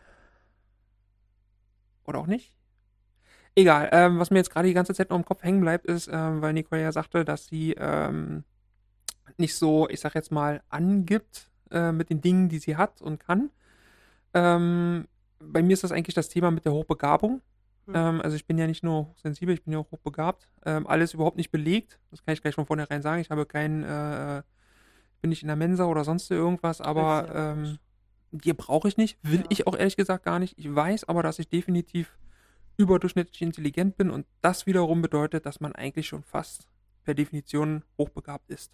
Oder auch nicht? Egal, ähm, was mir jetzt gerade die ganze Zeit noch im Kopf hängen bleibt, ist, ähm, weil Nicole ja sagte, dass sie ähm, nicht so, ich sag jetzt mal, angibt äh, mit den Dingen, die sie hat und kann. Ähm, bei mir ist das eigentlich das Thema mit der Hochbegabung. Mhm. also ich bin ja nicht nur sensibel, ich bin ja auch hochbegabt. Ähm, alles überhaupt nicht belegt. Das kann ich gleich von vornherein sagen. Ich habe keinen, äh, bin nicht in der Mensa oder sonst irgendwas, aber die brauche ich nicht. Will ja. ich auch ehrlich gesagt gar nicht. Ich weiß aber, dass ich definitiv überdurchschnittlich intelligent bin und das wiederum bedeutet, dass man eigentlich schon fast per Definition hochbegabt ist.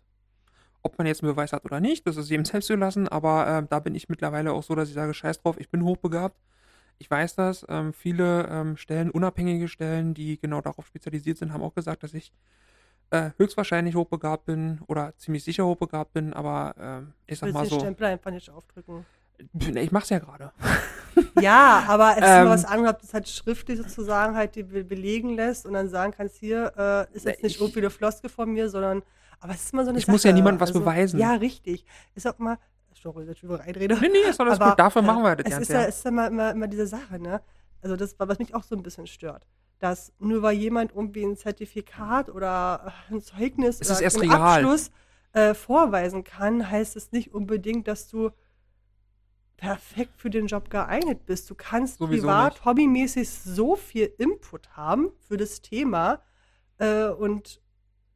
Ob man jetzt einen Beweis hat oder nicht, das ist jedem [laughs] selbst zu lassen, aber äh, da bin ich mittlerweile auch so, dass ich sage, scheiß drauf, ich bin hochbegabt. Ich weiß das. Ähm, viele ähm, Stellen, unabhängige Stellen, die genau darauf spezialisiert sind, haben auch gesagt, dass ich äh, höchstwahrscheinlich hochbegabt bin oder ziemlich sicher hochbegabt bin, aber äh, ich sag mal so. Stempel einfach nicht aufdrücken. Ich mach's ja gerade. [laughs] Ja, aber es ist ähm, was anderes, ob du es halt schriftlich sozusagen halt die belegen lässt und dann sagen kannst, hier äh, ist jetzt nicht irgendwie eine Floske von mir, sondern, aber es ist immer so eine Ich Sache. muss ja niemandem was also, beweisen. Ja, richtig. Ist auch mal, sorry, dass ich über reinrede. Nee, nee, ist alles aber, gut, dafür machen wir das es Ist ja, es ist ja immer, immer, immer diese Sache, ne? Also das, was mich auch so ein bisschen stört dass nur weil jemand irgendwie ein Zertifikat oder ein Zeugnis es oder einen Abschluss äh, vorweisen kann, heißt es nicht unbedingt, dass du perfekt für den Job geeignet bist. Du kannst Sowieso privat, nicht. hobbymäßig so viel Input haben für das Thema äh, und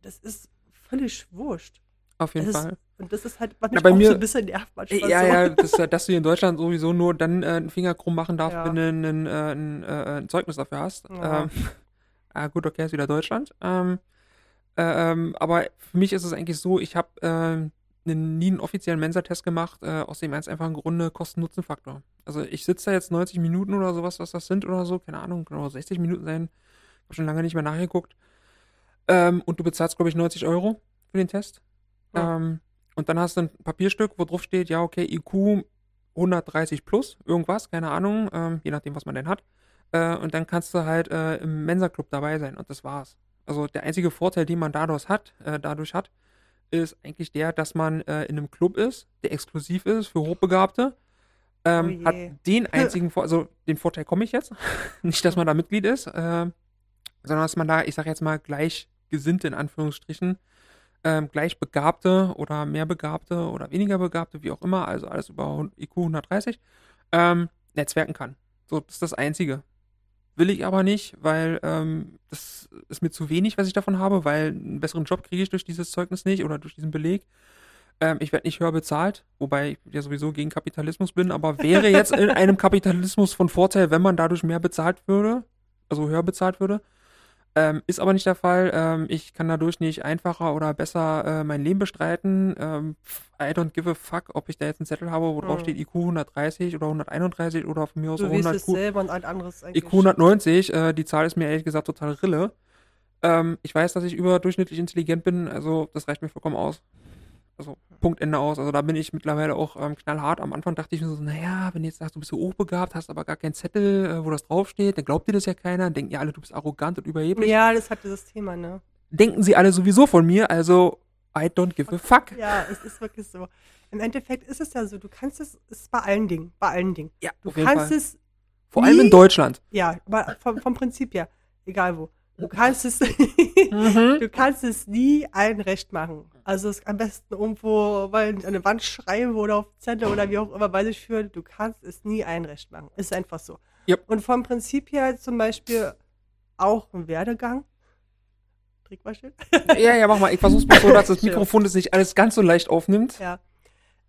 das ist völlig wurscht. Auf jeden das Fall. Ist, und das ist halt, was mich ja, bei auch mir, so ein bisschen nervt manchmal. Ja, so. ja, das, dass du hier in Deutschland sowieso nur dann äh, einen Finger krumm machen darfst, Ja. wenn du ein, äh, ein, äh, ein Zeugnis dafür hast. Ja. Ähm, [laughs] ah, gut, okay, ist wieder Deutschland. Ähm, äh, ähm, aber für mich ist es eigentlich so, ich habe ähm, nie einen offiziellen Mensa-Test gemacht, äh, aus dem ganz einfachen Grunde Kosten-Nutzen-Faktor. Also ich sitze da jetzt 90 Minuten oder sowas, was das sind oder so, keine Ahnung, auch 60 Minuten sein. Hab schon lange nicht mehr nachgeguckt. Ähm, und du bezahlst, glaube ich, 90 Euro für den Test. Ja. Ähm, und dann hast du ein Papierstück, wo drauf steht, ja, okay, IQ 130 plus, irgendwas, keine Ahnung, ähm, je nachdem, was man denn hat. Äh, und dann kannst du halt äh, im Mensa-Club dabei sein und das war's. Also der einzige Vorteil, den man dadurch hat, äh, dadurch hat, ist eigentlich der, dass man äh, in einem Club ist, der exklusiv ist für Hochbegabte. Ähm, Oh hat den [laughs] einzigen Vor also den Vorteil komme ich jetzt. [laughs] Nicht, dass man da Mitglied ist, äh, sondern dass man da, ich sag jetzt mal, gleichgesinnte in Anführungsstrichen, ähm, gleich Begabte oder mehr Begabte oder weniger Begabte, wie auch immer, also alles über IQ 130, ähm, netzwerken kann. So, das ist das Einzige. Will ich aber nicht, weil ähm, das ist mir zu wenig, was ich davon habe, weil einen besseren Job kriege ich durch dieses Zeugnis nicht oder durch diesen Beleg. Ähm, ich werde nicht höher bezahlt, wobei ich ja sowieso gegen Kapitalismus bin, aber wäre jetzt in [laughs] einem Kapitalismus von Vorteil, wenn man dadurch mehr bezahlt würde, also höher bezahlt würde. Ähm, ist aber nicht der Fall. Ähm, ich kann dadurch nicht einfacher oder besser äh, mein Leben bestreiten. Ähm, I don't give a fuck, ob ich da jetzt einen Zettel habe, wo drauf Mhm. steht IQ 130 oder 131 oder von mir aus Du auch weißt 100 es selber und ein anderes eigentlich. IQ 190. Äh, die Zahl ist mir ehrlich gesagt total Rille. Ähm, ich weiß, dass ich überdurchschnittlich intelligent bin, also das reicht mir vollkommen aus. Also Punkt Ende aus. Also da bin ich mittlerweile auch ähm, knallhart. Am Anfang dachte ich mir so, naja, wenn du jetzt sagst, du bist so hochbegabt, hast aber gar keinen Zettel, äh, wo das draufsteht, dann glaubt dir das ja keiner, dann denken ja alle, du bist arrogant und überheblich. Ja, das hat dieses Thema, ne? Denken sie alle sowieso von mir, also I don't give a fuck. Ja, es ist wirklich so. Im Endeffekt ist es ja so, du kannst es, es ist bei allen Dingen, bei allen Dingen. Ja, Du auf jeden kannst Fall. es, Vor allem in nie- Deutschland. ja, aber vom, vom Prinzip her, egal wo. Du kannst es, Mhm. [laughs] du kannst es nie allen recht machen. Also es am besten irgendwo weil an eine Wand schreiben oder auf Zettel oder wie auch immer bei sich führen. Du kannst es nie allen recht machen. Ist einfach so. Yep. Und vom Prinzip her zum Beispiel auch ein Werdegang. Trink mal schön. ja, ja, mach mal. Ich versuch's mal so, dass das. [laughs] Mikrofon das nicht alles ganz so leicht aufnimmt. Ja.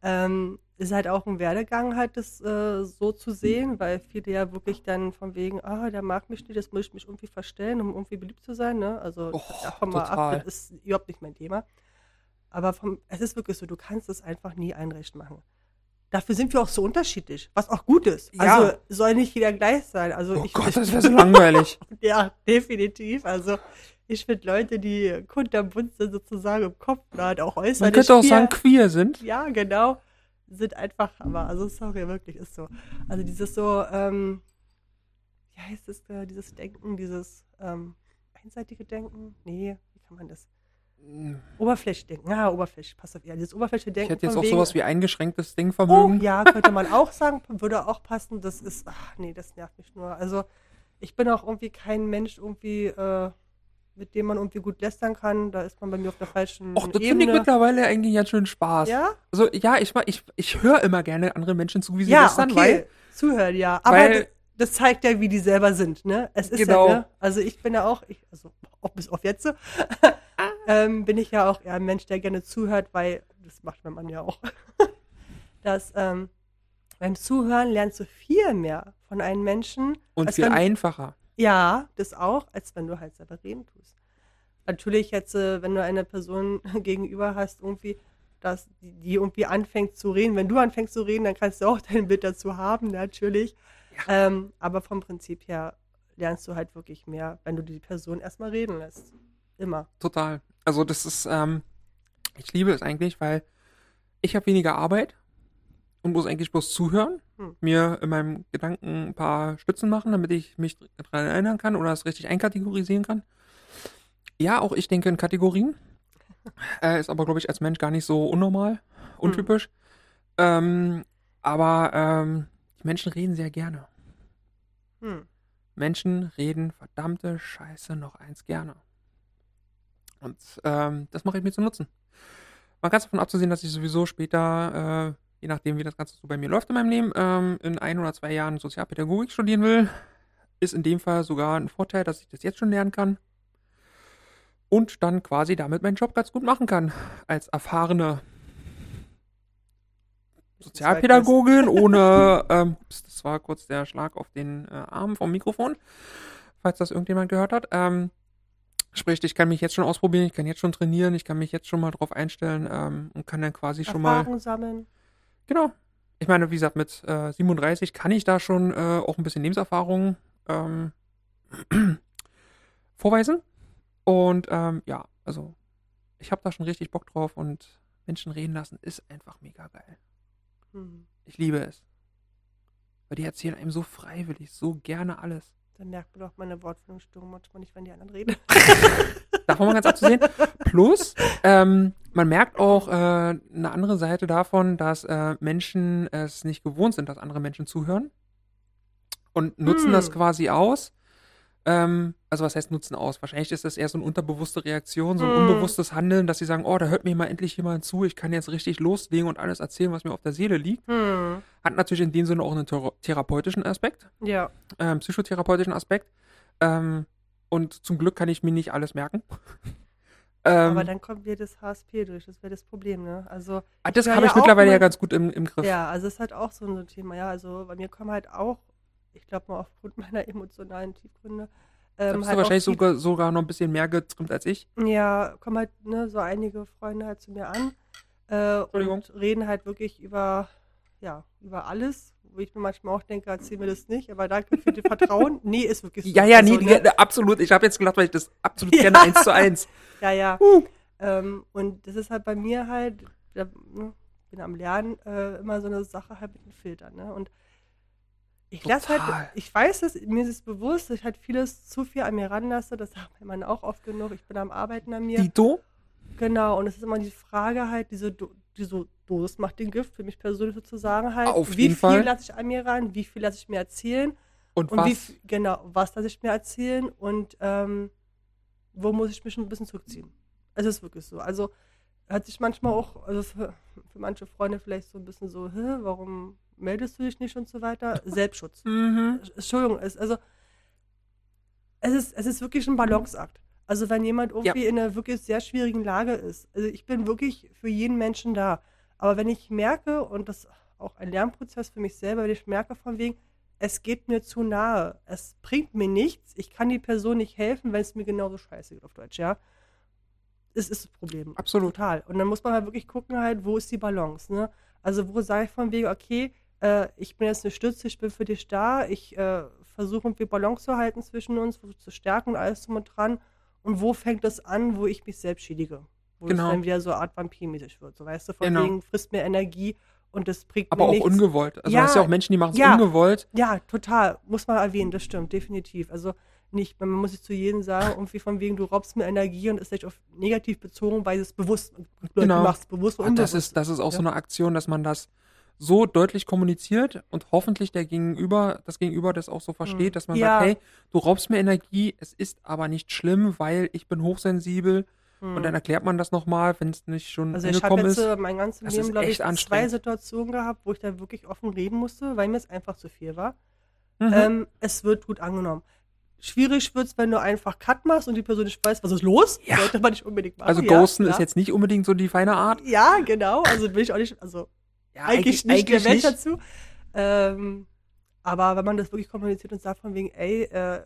Ähm, ist halt auch ein Werdegang, halt das äh, so zu sehen, weil viele ja wirklich dann von wegen, ah, der mag mich nicht, das muss ich mich irgendwie verstellen, um irgendwie beliebt zu sein, ne? Also Och, davon mal total. ab, das ist überhaupt nicht mein Thema. Aber vom, es ist wirklich so, du kannst es einfach nie einrecht machen. Dafür sind wir auch so unterschiedlich, was auch gut ist. Ja. Also soll nicht jeder gleich sein. Also Oh ich, Gott, ich, das wäre so langweilig. [laughs] ja, definitiv. Also ich finde Leute, die kunterbunt sind sozusagen im Kopf, auch äußerlich. Man könnte auch viel- sagen, queer sind. ja, genau. Sind einfach Hammer. Also sorry, wirklich ist so. Also dieses so, ähm, wie heißt es, äh, dieses Denken, dieses ähm, einseitige Denken? Nee, wie kann man das? Oberflächendenken. Ja, Oberfläche, passt auf. Ja, dieses Ich Oberflächendenken. hätte jetzt auch wegen- sowas wie eingeschränktes Oh, Denkvermögen. ja, könnte man auch sagen, würde auch passen. Das ist, ach nee, das nervt mich nur. Also ich bin auch irgendwie kein Mensch irgendwie, äh, mit dem man irgendwie gut lästern kann. Da ist man bei mir auf der falschen Och, das finde ich mittlerweile eigentlich ganz schön Spaß. ja? Also ja, ich, ich, ich höre immer gerne anderen Menschen zu, wie sie ja, lästern, okay. weil Zuhören, ja. Aber weil- das zeigt ja, wie die selber sind, ne? Es ist Genau. ja, ne? Also ich bin ja auch, ich, also auch bis auf jetzt, so, [laughs] ähm, bin ich ja auch eher ein Mensch, der gerne zuhört, weil das macht mein Mann ja auch. [laughs] dass ähm, beim Zuhören lernst du viel mehr von einem Menschen. und viel wenn, einfacher. Ja, das auch, als wenn du halt selber reden tust. Natürlich jetzt, äh, wenn du eine Person [laughs] gegenüber hast, irgendwie, dass die, die irgendwie anfängt zu reden, wenn du anfängst zu reden, dann kannst du auch [laughs] dein Bild dazu haben, natürlich. Ähm, aber vom Prinzip her lernst du halt wirklich mehr, wenn du die Person erstmal reden lässt. Immer. Total. Also das ist, ähm, ich liebe es eigentlich, weil ich habe weniger Arbeit und muss eigentlich bloß zuhören, Hm. mir in meinem Gedanken ein paar Stützen machen, damit ich mich daran erinnern kann oder es richtig einkategorisieren kann. Ja, auch ich denke in Kategorien. Äh, [laughs] ist aber, glaube ich, als Mensch gar nicht so unnormal, untypisch. Ähm, aber ähm, die Menschen reden sehr gerne. Hm. Menschen reden verdammte Scheiße noch eins gerne. Und ähm, das mache ich mir zu nutzen. Man kann davon abzusehen, dass ich sowieso später, äh, je nachdem wie das Ganze so bei mir läuft in meinem Leben, ähm, in ein oder zwei Jahren Sozialpädagogik studieren will. Ist in dem Fall sogar ein Vorteil, dass ich das jetzt schon lernen kann. Und dann quasi damit meinen Job ganz gut machen kann. Als erfahrene Sozialpädagogin ohne, [laughs] ähm, ups, das war kurz der Schlag auf den äh, Arm vom Mikrofon, falls das irgendjemand gehört hat. Ähm, sprich, ich kann mich jetzt schon ausprobieren, ich kann jetzt schon trainieren, ich kann mich jetzt schon mal drauf einstellen ähm, und kann dann quasi schon mal, Erfahrung sammeln. Genau. Ich meine, wie gesagt, mit äh, 37 kann ich da schon äh, auch ein bisschen Lebenserfahrung ähm, [clears throat] vorweisen. Und ähm, ja, also ich habe da schon richtig Bock drauf und Menschen reden lassen ist einfach mega geil. Hm. Ich liebe es. Weil die erzählen einem so freiwillig, so gerne alles. Dann merkt man doch meine Wortfindungsstörung manchmal nicht, wenn die anderen reden. [laughs] Davon mal ganz abzusehen. Plus, ähm, man merkt auch äh, eine andere Seite davon, dass äh, Menschen es nicht gewohnt sind, dass andere Menschen zuhören. Und nutzen Hm. das quasi aus. Ähm, also was heißt nutzen aus? Wahrscheinlich ist das eher so eine unterbewusste Reaktion, so ein Hm. unbewusstes Handeln, dass sie sagen, oh, da hört mir mal endlich jemand zu, ich kann jetzt richtig loslegen und alles erzählen, was mir auf der Seele liegt. Hm. Hat natürlich in dem Sinne auch einen thera- therapeutischen Aspekt. Ja. ähm, psychotherapeutischen Aspekt. Ähm, und zum Glück kann ich mir nicht alles merken. Ähm, Aber dann kommt wieder das HSP durch, das wäre das Problem, ne? Also, ah, das habe ja ich mittlerweile ja ganz gut im, im Griff. ja, also es ist halt auch so ein Thema, ja. Also bei mir kommen halt auch, ich glaube mal aufgrund [laughs] meiner emotionalen Tiefgründe, Ähm, bist halt du wahrscheinlich viel- sogar, sogar noch ein bisschen mehr getrimmt als ich. Ja, kommen halt ne, so einige Freunde halt zu mir an äh, und reden halt wirklich über, ja, über alles, wo ich mir manchmal auch denke, erzähl mir das nicht, aber danke für das Vertrauen. [laughs] Nee, ist wirklich so. Ja, ja, nee, ne? nee, absolut. Ich habe jetzt gedacht, weil ich das absolut [laughs] Ja. eins zu eins. Ja, ja. Uh. Ähm, und das ist halt bei mir halt, da, ne, bin am Lernen, äh, immer so eine Sache halt mit dem Filter, ne? Und ich lasse halt, ich weiß es, mir ist es bewusst, dass ich halt vieles zu viel an mir ranlasse, das sagt mein Mann auch oft genug, ich bin am Arbeiten an mir. Dito? Genau, und es ist immer die Frage halt, diese, Do diese Dosis macht den Gift, für mich persönlich sozusagen halt. Auf wie jeden viel Fall. lasse ich an mir ran, wie viel lasse ich mir erzählen Und, und was? wie genau, was lasse ich mir erzählen und ähm, wo muss ich mich ein bisschen zurückziehen. Es ist wirklich so. Also hat sich manchmal auch, also für, für manche Freunde vielleicht so ein bisschen so, Hä, warum meldest du dich nicht und so weiter. Selbstschutz. [laughs] Mhm. Entschuldigung, es, also es ist, es ist wirklich ein Balanceakt. Also wenn jemand irgendwie in einer wirklich sehr schwierigen Lage ist, also ich bin wirklich für jeden Menschen da. Aber wenn ich merke, und das ist auch ein Lernprozess für mich selber, wenn ich merke von wegen, es geht mir zu nahe, es bringt mir nichts, ich kann die Person nicht helfen, wenn es mir genauso scheiße geht auf Deutsch, ja. Es ist das Problem. Absolut. Total. Und dann muss man halt wirklich gucken, halt, wo ist die Balance, ne? Also wo sage ich von wegen, okay, äh, ich bin jetzt eine Stütze, ich bin für dich da, ich äh, versuche irgendwie Balance zu halten zwischen uns, zu stärken und alles drum und dran. Und wo fängt das an, wo ich mich selbst schädige? Wo Genau. es dann wieder so eine Art Vampirmäßig wird, so weißt du, von Genau. wegen frisst mir Energie und das bringt Aber mir auch nichts. ungewollt. Also Ja. du hast ja auch Menschen, die machen es Ja. ungewollt. Ja, total. Muss man erwähnen, das stimmt, definitiv. Also nicht, man muss sich zu jedem sagen, irgendwie von wegen, du raubst mir Energie und ist nicht auf negativ bezogen, weil es bewusst, Genau. du machst es bewusst und das ist, das ist auch Ja. so eine Aktion, dass man das so deutlich kommuniziert und hoffentlich der Gegenüber, das Gegenüber das auch so versteht, Mhm. dass man Ja. sagt, hey, du raubst mir Energie, es ist aber nicht schlimm, weil ich bin hochsensibel und dann erklärt man das nochmal, wenn es nicht schon Hm. Also ich habe angekommen jetzt ist. äh, mein ganzes Das Leben, glaube ich, zwei. Situationen gehabt, wo ich da wirklich offen reden musste, weil mir es einfach zu viel war. Mhm. Ähm, es wird gut angenommen. Schwierig wird es, wenn du einfach Cut machst und die Person nicht weiß, was ist los. Ja. Sollte man nicht unbedingt machen. also ja, Ghosten ja. ist jetzt nicht unbedingt so die feine Art. Ja, genau. Also will ich auch nicht, also Ja, eigentlich, nicht der eigentlich Welt nicht. dazu. Ähm, aber wenn man das wirklich kommuniziert und sagt von wegen, ey, äh,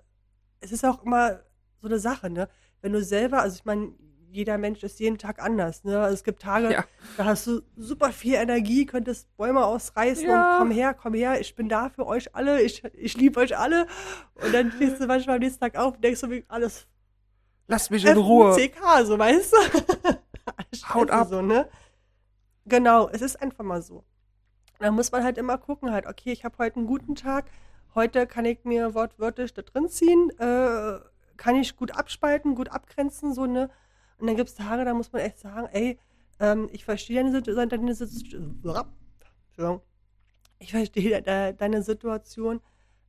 es ist auch immer so eine Sache, ne? Wenn du selber, also ich meine, jeder Mensch ist jeden Tag anders, ne? Also es gibt Tage, Ja. da hast du super viel Energie, könntest Bäume ausreißen Ja. und komm her, komm her, ich bin da für euch alle, ich, ich liebe euch alle. Und dann stehst du manchmal am nächsten Tag auf und denkst so, wie alles Lass mich in Ruhe. FUCK, so weißt du? [laughs] Haut ab. So, ne? Genau, es ist einfach mal so. Da muss man halt immer gucken, halt, okay, ich habe heute einen guten Tag, heute kann ich mir wortwörtlich da drin ziehen, äh, kann ich gut abspalten, gut abgrenzen, so, ne? Und dann gibt es Tage, da muss man echt sagen, ey, ähm, ich verstehe deine, Situ- deine Situation, ich verstehe de deine Situation,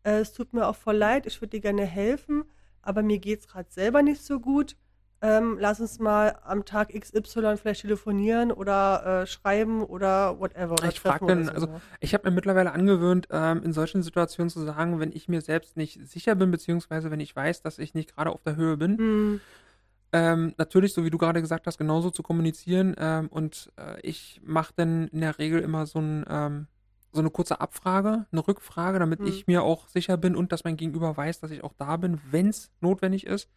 äh, es tut mir auch voll leid, ich würde dir gerne helfen, aber mir geht es gerade selber nicht so gut. Ähm, lass uns mal am Tag XY vielleicht telefonieren oder äh, schreiben oder whatever. Oder Ich frage dann, also so. ich habe mir mittlerweile angewöhnt, ähm, in solchen Situationen zu sagen, wenn ich mir selbst nicht sicher bin, beziehungsweise wenn ich weiß, dass ich nicht gerade auf der Höhe bin, Hm, ähm, natürlich, so wie du gerade gesagt hast, genauso zu kommunizieren. Ähm, und äh, ich mache dann in der Regel immer so, ein, ähm, so eine kurze Abfrage, eine Rückfrage, damit Hm. ich mir auch sicher bin und dass mein Gegenüber weiß, dass ich auch da bin, wenn es notwendig ist.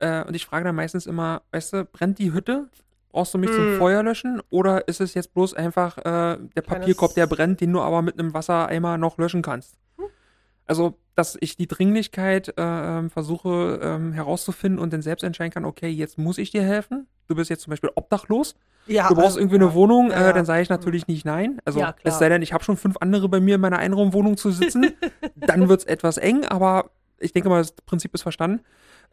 Äh, und ich frage dann meistens immer, weißt du, brennt die Hütte? Brauchst du mich zum Hm. Feuer löschen? Oder ist es jetzt bloß einfach äh, der Papierkorb, der brennt, den du aber mit einem Wassereimer noch löschen kannst? Also, dass ich die Dringlichkeit äh, ähm, versuche ähm, herauszufinden und dann selbst entscheiden kann, okay, jetzt muss ich dir helfen. Du bist jetzt zum Beispiel obdachlos. ja, Du brauchst also, irgendwie eine ja. Wohnung, Ja, äh, dann sage ich natürlich nicht nein. Also es sei denn, ich habe schon fünf andere bei mir in meiner Einraumwohnung zu sitzen, [laughs] dann wird's etwas eng, aber ich denke mal, das Prinzip ist verstanden.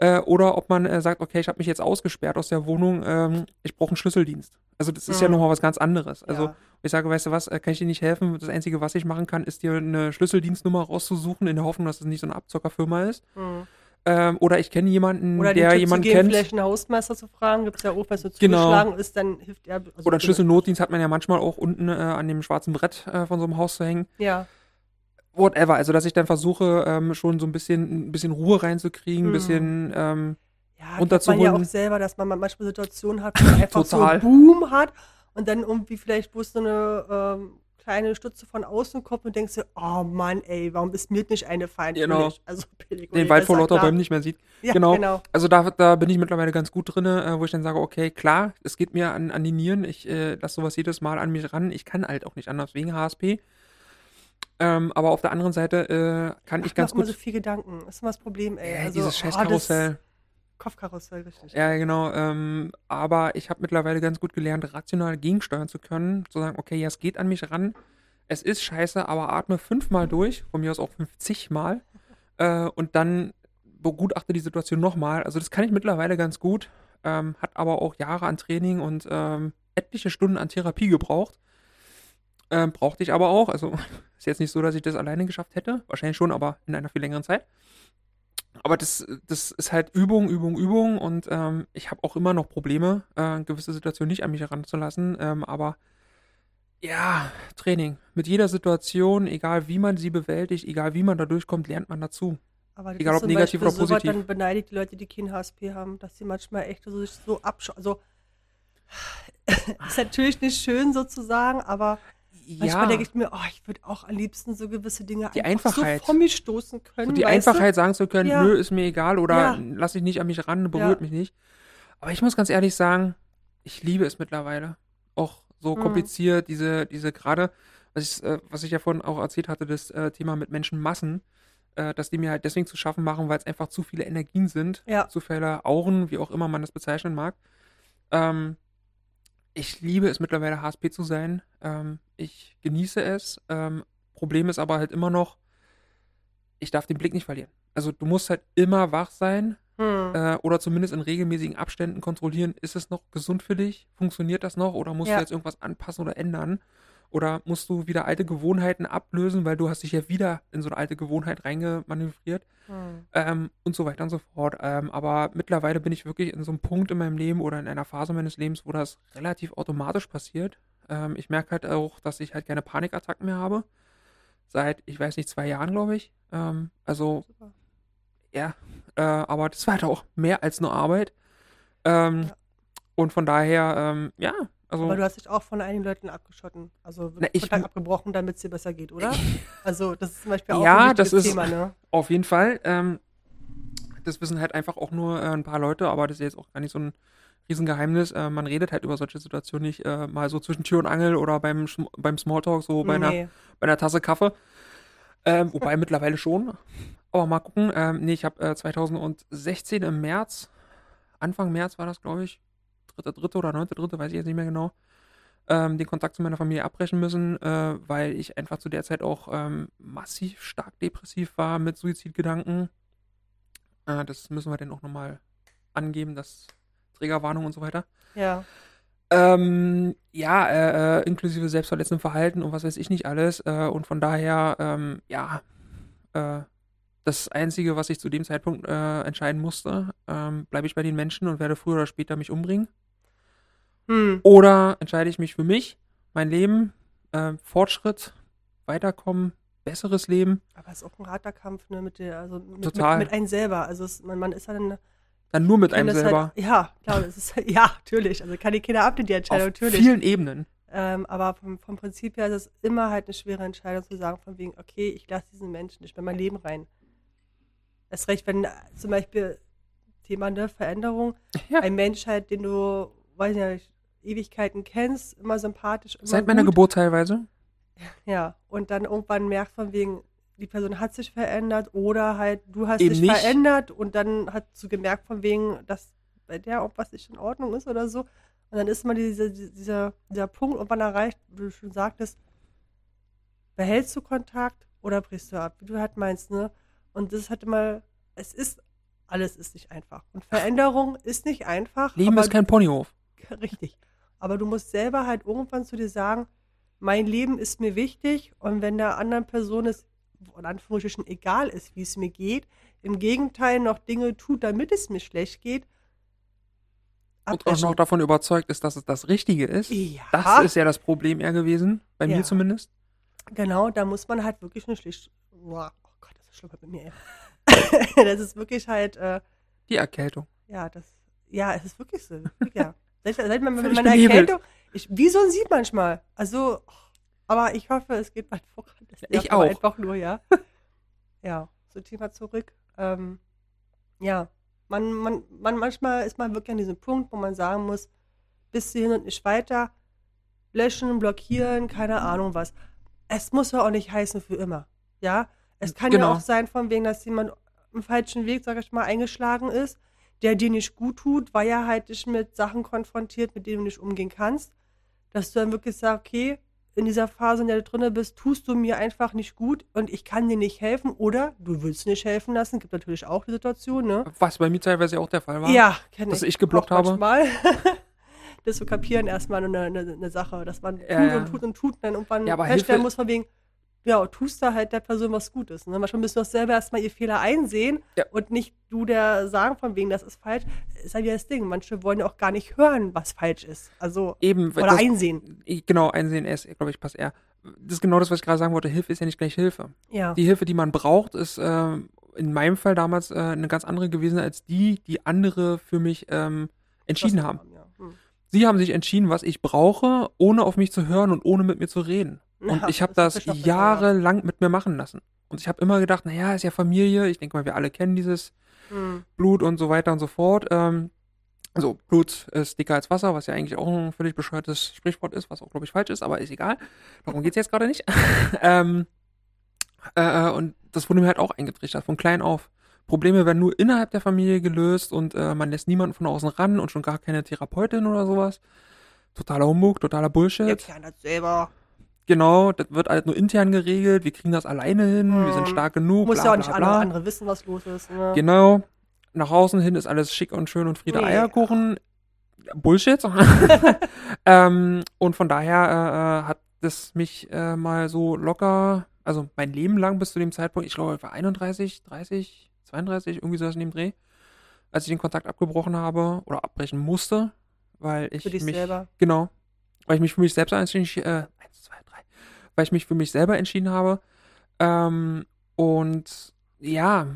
Äh, oder ob man äh, sagt, okay, ich habe mich jetzt ausgesperrt aus der Wohnung, ähm, ich brauche einen Schlüsseldienst. Also das ist ja Mhm. nochmal was ganz anderes. Also Ja. ich sage, weißt du was, äh, kann ich dir nicht helfen? Das Einzige, was ich machen kann, ist dir eine Schlüsseldienstnummer rauszusuchen, in der Hoffnung, dass es nicht so eine Abzockerfirma ist. Hm. Ähm, oder ich kenne jemanden, Oder der Tipp jemanden zu geben, kennt. vielleicht einen Hausmeister zu fragen, gibt es ja auch, wenn es so Genau. zugeschlagen ist, dann hilft er. Also Oder einen Schlüsselnotdienst hat man ja manchmal auch unten äh, an dem schwarzen Brett äh, von so einem Haus zu hängen. Ja, Whatever. Also, dass ich dann versuche, ähm, schon so ein bisschen, ein bisschen Ruhe reinzukriegen, ein Mhm. bisschen, ähm, ja kennt man ja auch selber, dass man manchmal Situationen hat, wo man einfach Total. so Boom hat und dann irgendwie vielleicht bloß so eine ähm, kleine Stütze von außen kommt und denkst dir, oh Mann, ey, warum ist mir nicht eine Feind? Genau. Also [laughs] billig. Den Wald vor lauter Bäumen nicht mehr sieht. Ja, genau. genau. Also da, da bin ich mittlerweile ganz gut drin, äh, wo ich dann sage, okay, klar, es geht mir an, an die Nieren, ich äh, lasse sowas jedes Mal an mich ran. Ich kann halt auch nicht anders wegen HSP. Ähm, aber auf der anderen Seite äh, kann ich Ich ganz gut. so viel Gedanken. Das ist immer das Problem, ey. Ja, also, dieses oh, das Karussell. Kopfkarussell, richtig. Ja, genau. Ähm, aber ich habe mittlerweile ganz gut gelernt, rational gegensteuern zu können. Zu sagen, okay, ja, es geht an mich ran. Es ist scheiße, aber atme fünfmal durch, von mir aus auch 50 Mal. Äh, und dann begutachte die Situation nochmal. Also das kann ich mittlerweile ganz gut. Ähm, hat aber auch Jahre an Training und ähm, etliche Stunden an Therapie gebraucht. Ähm, brauchte ich aber auch. Also [laughs] ist jetzt nicht so, dass ich das alleine geschafft hätte. Wahrscheinlich schon, aber in einer viel längeren Zeit. Aber das, das ist halt Übung, Übung, Übung und ähm, ich habe auch immer noch Probleme, äh, gewisse Situationen nicht an mich heranzulassen. Ähm, aber ja, Training. Mit jeder Situation, egal wie man sie bewältigt, egal wie man da durchkommt, lernt man dazu. Aber Egal, ob negativ Beispiel oder so positiv. Dann beneide ich die Leute, die kein HSP haben, dass sie manchmal echt so, sich so abschauen. Also, [laughs] ist natürlich nicht schön sozusagen, aber manchmal denke ich mir, oh, ich würde auch am liebsten so gewisse Dinge Die einfach Einfachheit. so vor mich stoßen können. so die weißt du? Einfachheit sagen zu können, Ja. nö, ist mir egal oder Ja. lass ich nicht an mich ran, berührt Ja. mich nicht. Aber ich muss ganz ehrlich sagen, ich liebe es mittlerweile. Auch so Mhm. kompliziert, diese, diese gerade, was ich, äh, was ich ja vorhin auch erzählt hatte, das äh, Thema mit Menschenmassen, äh, dass die mir halt deswegen zu schaffen machen, weil es einfach zu viele Energien sind, Ja. zu viele Auren, wie auch immer man das bezeichnen mag. Ähm, ich liebe es mittlerweile HSP zu sein. Ähm, ich genieße es. Ähm, Problem ist aber halt immer noch, ich darf den Blick nicht verlieren. Also du musst halt immer wach sein Hm. äh, oder zumindest in regelmäßigen Abständen kontrollieren, ist es noch gesund für dich? Funktioniert das noch? Oder musst Ja. du jetzt irgendwas anpassen oder ändern? Oder musst du wieder alte Gewohnheiten ablösen, weil du hast dich ja wieder in so eine alte Gewohnheit reingemanövriert Hm. ähm, und so weiter und so fort. Ähm, aber mittlerweile bin ich wirklich in so einem Punkt in meinem Leben oder in einer Phase meines Lebens, wo das relativ automatisch passiert. Ähm, ich merke halt auch, dass ich halt keine Panikattacken mehr habe. Seit, ich weiß nicht, zwei Jahren, glaube ich. Ähm, also, Super. ja, äh, aber das war halt auch mehr als nur Arbeit. Ähm, Ja. Und von daher, ähm, ja, also. Aber du hast dich auch von einigen Leuten abgeschotten, also Na, ich Kontakt abgebrochen, damit es dir besser geht, oder? [laughs] also das ist zum Beispiel auch Ja, ein das ist- Thema, ne? Auf jeden Fall. Ähm, das wissen halt einfach auch nur äh, ein paar Leute, aber das ist jetzt auch gar nicht so ein Riesengeheimnis. Äh, man redet halt über solche Situationen nicht äh, mal so zwischen Tür und Angel oder beim, beim Smalltalk, so bei, einer, Nee. bei einer Tasse Kaffee. Ähm, wobei mittlerweile schon. Aber mal gucken. Ähm, nee, ich habe äh, 2016 im März, Anfang März war das, glaube ich, dritte, dritte oder neunte, dritte, weiß ich jetzt nicht mehr genau, ähm, den Kontakt zu meiner Familie abbrechen müssen, äh, weil ich einfach zu der Zeit auch ähm, massiv stark depressiv war mit Suizidgedanken. Äh, das müssen wir dann auch nochmal angeben, das Trägerwarnung und so weiter. Ja. Ähm, ja, äh, äh, inklusive selbstverletzendem Verhalten und was weiß ich nicht alles. Äh, und von daher, ähm, ja, äh, das Einzige, was ich zu dem Zeitpunkt äh, entscheiden musste, ähm, bleibe ich bei den Menschen und werde früher oder später mich umbringen. Hm. Oder entscheide ich mich für mich, mein Leben, äh, Fortschritt, Weiterkommen, besseres Leben, Aber es ist auch ein harter Kampf, ne, mit der, also mit, Total. mit, mit einem selber. Also es, man, man ist ja dann dann nur mit einem das selber. Halt, ja, klar, das ist [laughs] ja natürlich. Also kann die Kinder ab, die Entscheidung auf natürlich. vielen Ebenen. Ähm, aber vom, vom Prinzip her ist es immer halt eine schwere Entscheidung zu sagen, von wegen, okay, ich lasse diesen Menschen nicht mehr in mein Leben rein. Erst recht, wenn äh, zum Beispiel Thema ne, Veränderung, Ja. ein Mensch halt, den du, weiß ich nicht, Ewigkeiten kennst, immer sympathisch, immer Seit meiner gut. Geburt teilweise. [laughs] Ja, und dann irgendwann merkt von wegen, die Person hat sich verändert oder halt du hast Eben dich nicht. verändert und dann hat du gemerkt von wegen, dass bei der auch was nicht in Ordnung ist oder so. Und dann ist immer diese, dieser, dieser Punkt irgendwann erreicht, wo du schon sagtest, behältst du Kontakt oder brichst du ab, wie du halt meinst, ne? Und das ist halt immer, es ist, alles ist nicht einfach. Und Veränderung ist nicht einfach. Leben ist kein Ponyhof. [laughs] Richtig. Aber du musst selber halt irgendwann zu dir sagen, mein Leben ist mir wichtig und wenn der anderen Person es in Anführungsstrichen egal ist, wie es mir geht, im Gegenteil noch Dinge tut, damit es mir schlecht geht, Und auch noch davon überzeugt ist, dass es das Richtige ist. Ja. Das ist ja das Problem eher gewesen, bei Ja. mir zumindest. Genau, da muss man halt wirklich eine schlicht. Schlimm bei mir. [laughs] Das ist wirklich halt, äh, Die Erkältung. ja, das, ja, es ist wirklich so. Ja. Seit, seit man, mit meiner. Erkältung, ich, wie so ein Sieb manchmal. Also, Aber ich hoffe, es geht bald voran. Ich auch. Einfach nur, ja. [laughs] ja, so Thema zurück. Ähm, ja, man, man, man, manchmal ist man wirklich an diesem Punkt, wo man sagen muss, bis hierhin und nicht weiter, löschen, blockieren, keine Ahnung was. Es muss ja auch nicht heißen für immer, ja. Es kann Genau. ja auch sein, von wegen, dass jemand im falschen Weg, sag ich mal, eingeschlagen ist, der dir nicht gut tut, weil er halt dich mit Sachen konfrontiert, mit denen du nicht umgehen kannst, dass du dann wirklich sagst, okay, in dieser Phase, in der du drin bist, tust du mir einfach nicht gut und ich kann dir nicht helfen oder du willst nicht helfen lassen. Gibt natürlich auch die Situation, ne? Was bei mir teilweise auch der Fall war. Ja, kenne Dass ich. ich geblockt habe. Manchmal. [laughs] das zu kapieren erstmal eine, eine, eine Sache, dass man tut ja. und tut und tut und dann irgendwann Ja, aber feststellen Hilfe- muss von wegen, ja, tust da halt der Person was Gutes. Ne? Manchmal müssen wir auch selber erstmal ihr Fehler einsehen Ja. und nicht du der sagen von wegen, das ist falsch. Ist halt ja das Ding. Manche wollen ja auch gar nicht hören, was falsch ist. Also, Eben, oder das, einsehen. genau, einsehen ist, glaube ich, passt eher. Das ist genau das, was ich gerade sagen wollte. Hilfe ist ja nicht gleich Hilfe. Ja. Die Hilfe, die man braucht, ist äh, in meinem Fall damals äh, eine ganz andere gewesen als die, die andere für mich ähm, entschieden Das haben. Ja. Hm. Sie haben sich entschieden, was ich brauche, ohne auf mich zu hören und ohne mit mir zu reden. Und Ja, ich habe das ja. jahrelang mit mir machen lassen. Und ich habe immer gedacht, naja, ist ja Familie. Ich denke mal, wir alle kennen dieses Hm. Blut und so weiter und so fort. Ähm, also Blut ist dicker als Wasser, was ja eigentlich auch ein völlig bescheuertes Sprichwort ist, was auch, glaube ich, falsch ist, aber ist egal. Darum geht's jetzt gerade nicht. [laughs] ähm, äh, und das wurde mir halt auch eingetrichtert, von klein auf. Probleme werden nur innerhalb der Familie gelöst und äh, man lässt niemanden von außen ran und schon gar keine Therapeutin oder sowas. Totaler Humbug, totaler Bullshit. Der kann das selber. Genau, das wird halt nur intern geregelt, wir kriegen das alleine hin, wir sind Hm. stark genug. Muss bla, ja auch bla, nicht bla. andere, andere wissen, was los ist. Ne? Genau. Nach außen hin ist alles schick und schön und Friede Nee. Eierkuchen. Bullshit. [laughs] [laughs] ähm, und von daher äh, äh, hat das mich äh, mal so locker, also mein Leben lang bis zu dem Zeitpunkt, ich glaube, ich war 31, 30, 32, irgendwie sowas in dem Dreh, als ich den Kontakt abgebrochen habe oder abbrechen musste, weil ich Für dich mich selber. Genau. Weil ich mich für mich selbst entschieden, äh. Weil ich mich für mich selber entschieden habe. Ähm, und ja,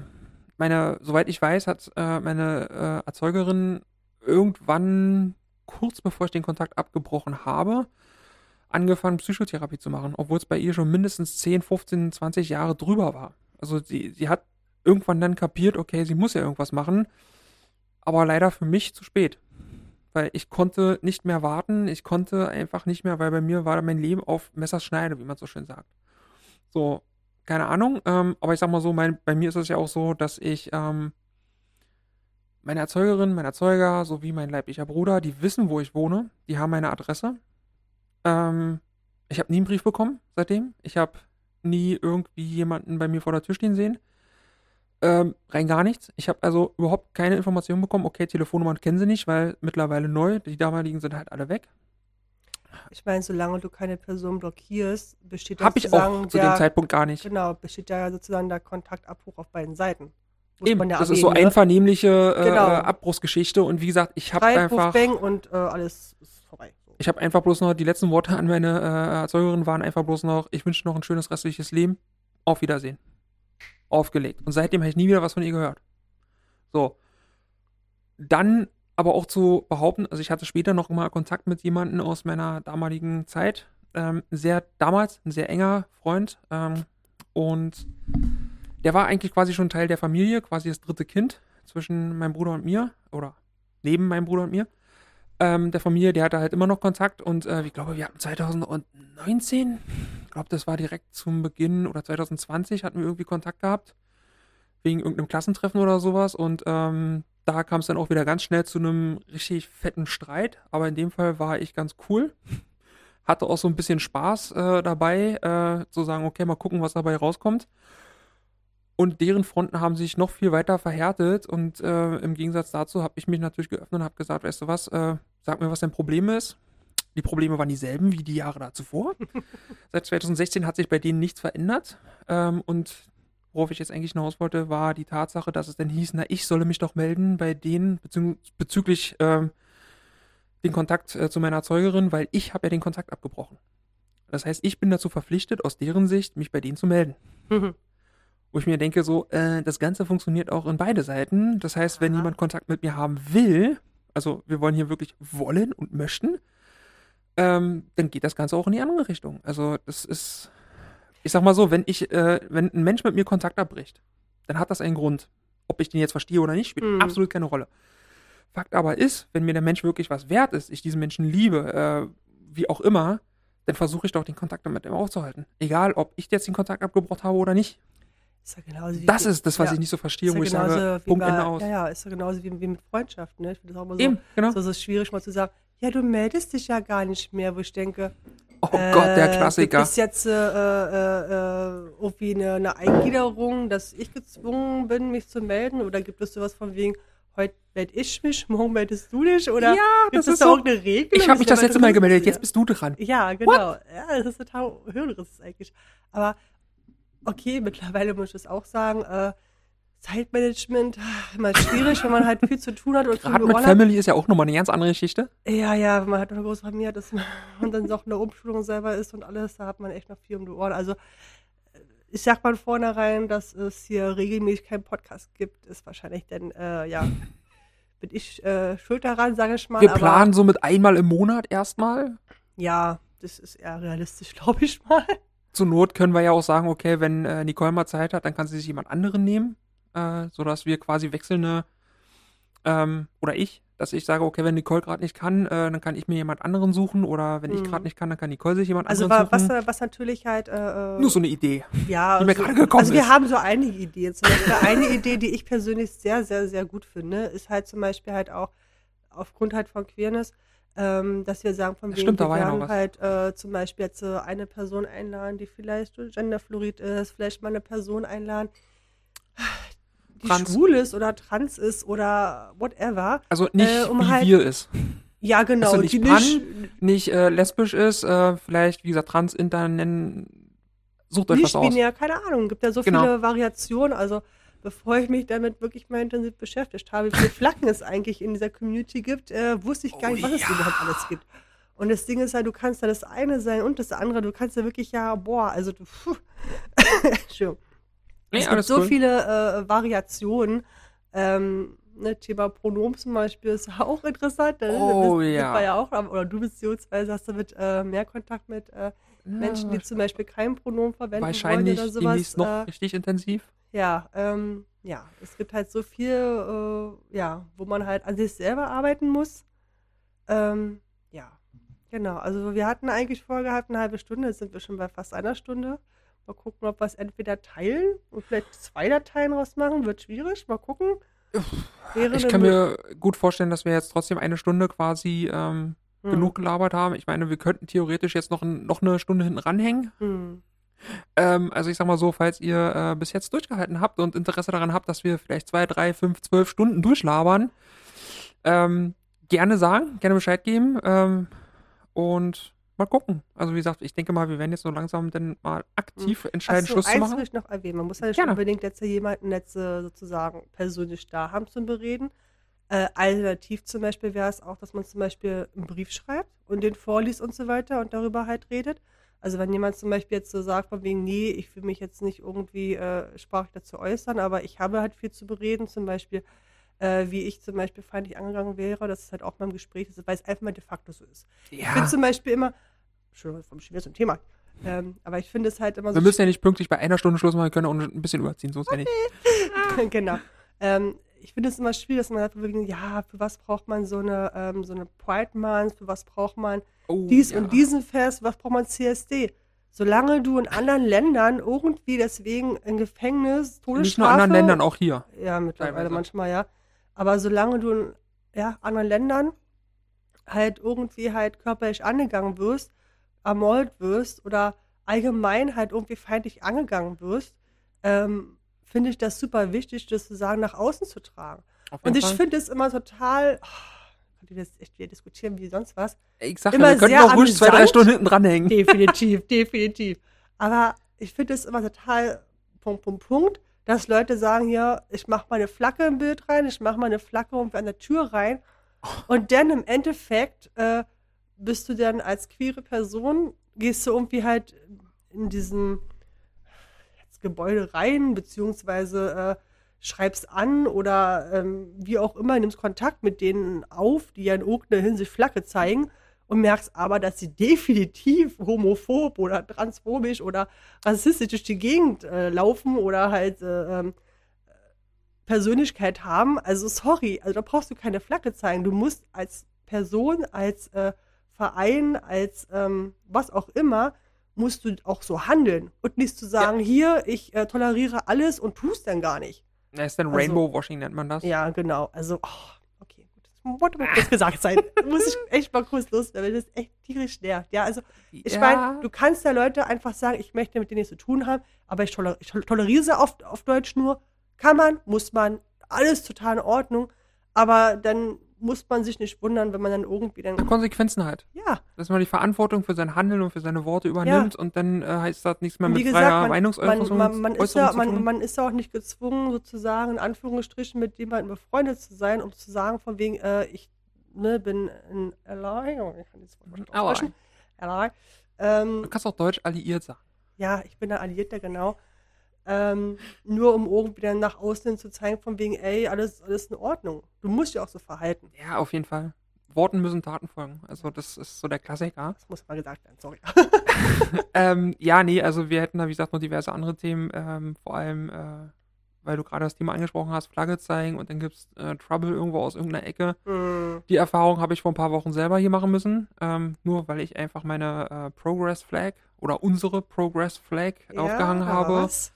meine, soweit ich weiß, hat äh, meine äh, Erzeugerin irgendwann, kurz bevor ich den Kontakt abgebrochen habe, angefangen, Psychotherapie zu machen, obwohl es bei ihr schon mindestens 10, 15, 20 Jahre drüber war. Also sie, sie hat irgendwann dann kapiert, okay, sie muss ja irgendwas machen, aber leider für mich zu spät weil ich konnte nicht mehr warten, ich konnte einfach nicht mehr, weil bei mir war mein Leben auf Messerschneide, wie man so schön sagt. So, keine Ahnung, ähm, aber ich sag mal so, mein, bei mir ist es ja auch so, dass ich ähm, meine Erzeugerin, mein Erzeuger sowie mein leiblicher Bruder, die wissen, wo ich wohne, die haben meine Adresse. Ähm, ich habe nie einen Brief bekommen seitdem. Ich habe nie irgendwie jemanden bei mir vor der Tür stehen sehen. Ähm, rein gar nichts. Ich habe also überhaupt keine Informationen bekommen. Okay, Telefonnummern kennen sie nicht, weil mittlerweile neu, die damaligen sind halt alle weg. Ich meine, solange du keine Person blockierst, besteht ja Habe ich auch zu der, dem Zeitpunkt gar nicht. Genau, besteht ja sozusagen der Kontaktabbruch auf beiden Seiten. Muss Eben, ja das ist so erwähnen, ne? einvernehmliche äh, Genau. Abbruchsgeschichte und wie gesagt, ich habe einfach, Bang und äh, alles ist vorbei. Ich habe einfach bloß noch die letzten Worte an meine äh, Erzeugerin waren einfach bloß noch, ich wünsche noch ein schönes restliches Leben. Auf Wiedersehen. Aufgelegt. Und seitdem habe ich nie wieder was von ihr gehört. So. Dann aber auch zu behaupten, also ich hatte später noch mal Kontakt mit jemandem aus meiner damaligen Zeit. Ähm, sehr, damals ein sehr enger Freund. Ähm, und der war eigentlich quasi schon Teil der Familie, quasi das dritte Kind zwischen meinem Bruder und mir. Oder neben meinem Bruder und mir. Ähm, der Familie, der hatte halt immer noch Kontakt und äh, ich glaube, wir hatten 2019, ich glaube, das war direkt zum Beginn oder 2020 hatten wir irgendwie Kontakt gehabt wegen irgendeinem Klassentreffen oder sowas und ähm, da kam es dann auch wieder ganz schnell zu einem richtig fetten Streit, aber in dem Fall war ich ganz cool, hatte auch so ein bisschen Spaß äh, dabei, äh, zu sagen, okay, mal gucken, was dabei rauskommt. Und deren Fronten haben sich noch viel weiter verhärtet und äh, im Gegensatz dazu habe ich mich natürlich geöffnet und habe gesagt, weißt du was, äh, sag mir, was dein Problem ist. Die Probleme waren dieselben wie die Jahre zuvor. [laughs] Seit 2016 hat sich bei denen nichts verändert. Ähm, und worauf ich jetzt eigentlich hinaus wollte, war die Tatsache, dass es dann hieß, na, ich solle mich doch melden bei denen bezü bezüglich ähm, den Kontakt äh, zu meiner Erzeugerin, weil ich habe ja den Kontakt abgebrochen. Das heißt, ich bin dazu verpflichtet, aus deren Sicht, mich bei denen zu melden. Wo ich mir denke, so, äh, das Ganze funktioniert auch in beide Seiten. Das heißt, wenn jemand Kontakt mit mir haben will, also wir wollen hier wirklich wollen und möchten, ähm, dann geht das Ganze auch in die andere Richtung. Also das ist, ich sag mal so, wenn ich, äh, wenn ein Mensch mit mir Kontakt abbricht, dann hat das einen Grund. Ob ich den jetzt verstehe oder nicht, spielt Mhm. absolut keine Rolle. Fakt aber ist, wenn mir der Mensch wirklich was wert ist, ich diesen Menschen liebe, äh, wie auch immer, dann versuche ich doch den Kontakt mit ihm aufzuhalten. Egal, ob ich jetzt den Kontakt abgebrochen habe oder nicht. Ist ja genauso wie Das ist das, was ja. ich nicht so verstehe, wo ja ich sage, Punkt, bei, Ende aus. Ja, ja, ist ja genauso wie, wie mit Freundschaften. Ne? Ich finde das auch immer so, Eben, genau. so, so schwierig, mal zu sagen, ja, du meldest dich ja gar nicht mehr, wo ich denke, Oh Gott, der äh, Klassiker. Gibt es jetzt äh, äh, äh, irgendwie eine, eine Eingliederung, dass ich gezwungen bin, mich zu melden? Oder gibt es sowas von wegen, heute melde ich mich, [laughs] morgen meldest du dich? Oder Ja, gibt das es ist da so- auch eine Regel? Ich habe mich das letzte Mal gemeldet, jetzt bist du dran. Ja, genau. Ja, das ist total hirnriss eigentlich. Aber okay, mittlerweile muss ich das auch sagen, äh, Zeitmanagement, ah, immer schwierig, wenn man halt viel zu tun hat Gerade mit hat. Family ist ja auch nochmal eine ganz andere Geschichte. Ja, ja, wenn man halt eine große Familie hat [laughs] und dann noch eine Umschulung selber ist und alles, da hat man echt noch viel um die Ohren. Also ich sag mal vornherein, dass es hier regelmäßig keinen Podcast gibt, ist wahrscheinlich denn, äh, ja, [laughs] bin ich äh, schuld daran, sage ich mal. Wir planen so mit einmal im Monat erstmal. Ja, das ist eher realistisch, [laughs] glaube ich mal. Zur Not können wir ja auch sagen, okay, wenn äh, Nicole mal Zeit hat, dann kann sie sich jemand anderen nehmen, äh, sodass wir quasi wechselnde, ähm, oder ich, dass ich sage, okay, wenn Nicole gerade nicht kann, äh, dann kann ich mir jemand anderen suchen oder wenn ich Mhm. gerade nicht kann, dann kann Nicole sich jemand Also anderen was, suchen. was natürlich halt äh, äh, Nur so eine Idee. ja, die mir also, gerade gekommen also wir ist. haben so einige Ideen. Zum Beispiel eine Idee, die ich persönlich sehr, sehr, sehr gut finde, ist halt zum Beispiel halt auch aufgrund halt von Queerness, ähm, dass wir sagen, von wegen, wir werden halt äh, zum Beispiel jetzt äh, eine Person einladen, die vielleicht genderfluid ist, vielleicht mal eine Person einladen, die Trans. schwul ist oder trans ist oder whatever. Also nicht Äh, um wie halt- wir ist. Ja, genau. Also nicht die pan, nicht, nicht äh, lesbisch ist, äh, vielleicht, wie gesagt, trans, inter, nennen, sucht euch was aus. binär, keine Ahnung. Gibt ja so Genau. viele Variationen. Also bevor ich mich damit wirklich mal intensiv beschäftigt habe, wie viele [laughs] Flaggen es eigentlich in dieser Community gibt, äh, wusste ich gar Oh nicht, was es ja. überhaupt alles gibt. Und das Ding ist halt, du kannst da das eine sein und das andere. Du kannst ja wirklich ja, boah, also du. [laughs] Entschuldigung. Nee, es gibt so cool. viele äh, Variationen. Ähm, ne, Thema Pronomen zum Beispiel ist [laughs] auch interessant. Ne? Oh, das ja. war ja auch, oder du beziehungsweise hast du mit äh, mehr Kontakt mit äh, Menschen, die zum Beispiel kein Pronomen verwenden Wahrscheinlich wollen oder sowas. noch Äh, richtig intensiv. ja, ähm, ja, es gibt halt so viel, äh, ja, wo man halt an sich selber arbeiten muss. Ähm, ja, genau. Also wir hatten eigentlich vorgehabt eine halbe Stunde, jetzt sind wir schon bei fast einer Stunde. Mal gucken, ob wir es entweder teilen und vielleicht zwei Dateien rausmachen. Wird schwierig. Mal gucken. Wäre Ich kann mir gut vorstellen, dass wir jetzt trotzdem eine Stunde quasi ähm, Hm, genug gelabert haben. Ich meine, wir könnten theoretisch jetzt noch, ein, noch eine Stunde hinten ranhängen. hm. Ähm, also ich sag mal so, falls ihr äh, bis jetzt durchgehalten habt und Interesse daran habt, dass wir vielleicht zwei, drei, fünf, zwölf Stunden durchlabern, ähm, gerne sagen, gerne Bescheid geben ähm, und mal gucken. Also wie gesagt, ich denke mal, wir werden jetzt so langsam dann mal aktiv entscheiden, Ach so, Schluss zu eins machen. will ich noch erwähnen. Man muss ja nicht Gerne. unbedingt jetzt jemanden jetzt äh, sozusagen persönlich da haben zum Bereden. Äh, alternativ zum Beispiel wäre es auch, dass man zum Beispiel einen Brief schreibt und den vorliest und so weiter und darüber halt redet. Also wenn jemand zum Beispiel jetzt so sagt, von wegen, nee, ich will mich jetzt nicht irgendwie äh, sprachlich dazu äußern, aber ich habe halt viel zu bereden, zum Beispiel, äh, wie ich zum Beispiel feindlich angegangen wäre, das ist halt auch mal im Gespräch, ist, weil es einfach mal de facto so ist. Ich bin Ja, zum Beispiel immer, Entschuldigung, vom zum Thema, ähm, aber ich finde es halt immer wir so müssen ja nicht pünktlich bei einer Stunde Schluss machen, wir können auch ein bisschen überziehen, so ist ja nicht. [laughs] genau. Ähm, ich finde es immer schwierig, dass man wirklich, ja, für was braucht man so eine, ähm, so eine Pride Month, für was braucht man Oh, dies ja. und diesen Fest, was braucht man CSD? Solange du in anderen Ländern irgendwie deswegen in Gefängnis, Todesstrafe. Nicht nur in anderen Ländern, auch hier. Ja, mittlerweile manchmal, ja. Aber solange du in ja, anderen Ländern halt irgendwie halt körperlich angegangen wirst, ermordet wirst oder allgemein halt irgendwie feindlich angegangen wirst, ähm, finde ich das super wichtig, das sozusagen nach außen zu tragen. Und ich finde es immer total, oh, könnt ihr das echt wieder diskutieren wie sonst was? ich sag ja, immer wir könnten auch ruhig zwei, drei. Stunden hinten dranhängen. Definitiv, [laughs] definitiv. Aber ich finde es immer total Punkt, Punkt, Punkt, dass Leute sagen, ja, ich mache mal eine Flagge im Bild rein, ich mache mal eine Flagge an der Tür rein. Und dann im Endeffekt äh, bist du dann als queere Person, gehst du irgendwie halt in diesen Gebäude rein, beziehungsweise äh, schreibst an oder ähm, wie auch immer, nimmst Kontakt mit denen auf, die ja in irgendeiner Hinsicht Flagge zeigen. Und merkst aber, dass sie definitiv homophob oder transphobisch oder rassistisch durch die Gegend äh, laufen oder halt äh, ähm, Persönlichkeit haben. Also sorry, also da brauchst du keine Flagge zeigen. Du musst als Person, als äh, Verein, als ähm, was auch immer, musst du auch so handeln und nicht zu sagen, ja. hier, ich äh, toleriere alles und tust dann gar nicht. Das ist dann also, Rainbow Washing, nennt man das. Ja, genau. Also, oh, wollte das gesagt sein. [laughs] Muss ich echt mal kurz loswerden, weil das echt tierisch nervt. Ja, also, ich ja. meine, du kannst ja Leute einfach sagen, ich möchte mit denen nichts zu tun haben, aber ich, toler ich toleriere sie auf, auf Deutsch nur. Kann man, muss man, alles total in Ordnung. Aber dann muss man sich nicht wundern, wenn man dann irgendwie dann. Konsequenzen hat. Ja. Dass man die Verantwortung für sein Handeln und für seine Worte übernimmt ja. und dann äh, heißt das nichts mehr mit gesagt, freier Meinungsäußerung. Man, man, man, ist ja, man, man, ist ja auch nicht gezwungen, sozusagen, in Anführungsstrichen, mit jemandem befreundet zu sein, um zu sagen, von wegen, äh, ich ne, bin ein Ally, oh, ich kann jetzt aussprechen. Ally. Ähm, du kannst auch Deutsch alliiert sagen. Ja, ich bin ein Alliierter, genau. Ähm, nur um irgendwie dann nach außen zu zeigen, von wegen, ey, alles, alles in Ordnung. Du musst dich auch so verhalten. Ja, auf jeden Fall. Worten müssen Taten folgen. Also das ist so der Klassiker. Das muss mal gesagt werden, sorry. [laughs] [laughs] ähm, ja, nee, also wir hätten da, wie gesagt, noch diverse andere Themen. Ähm, vor allem, äh, weil du gerade das Thema angesprochen hast, Flagge zeigen und dann gibt es äh, Trouble irgendwo aus irgendeiner Ecke. Mm. Die Erfahrung habe ich vor ein paar Wochen selber hier machen müssen. Ähm, nur weil ich einfach meine äh, Progress Flag oder unsere Progress Flag ja, aufgehangen habe. Was?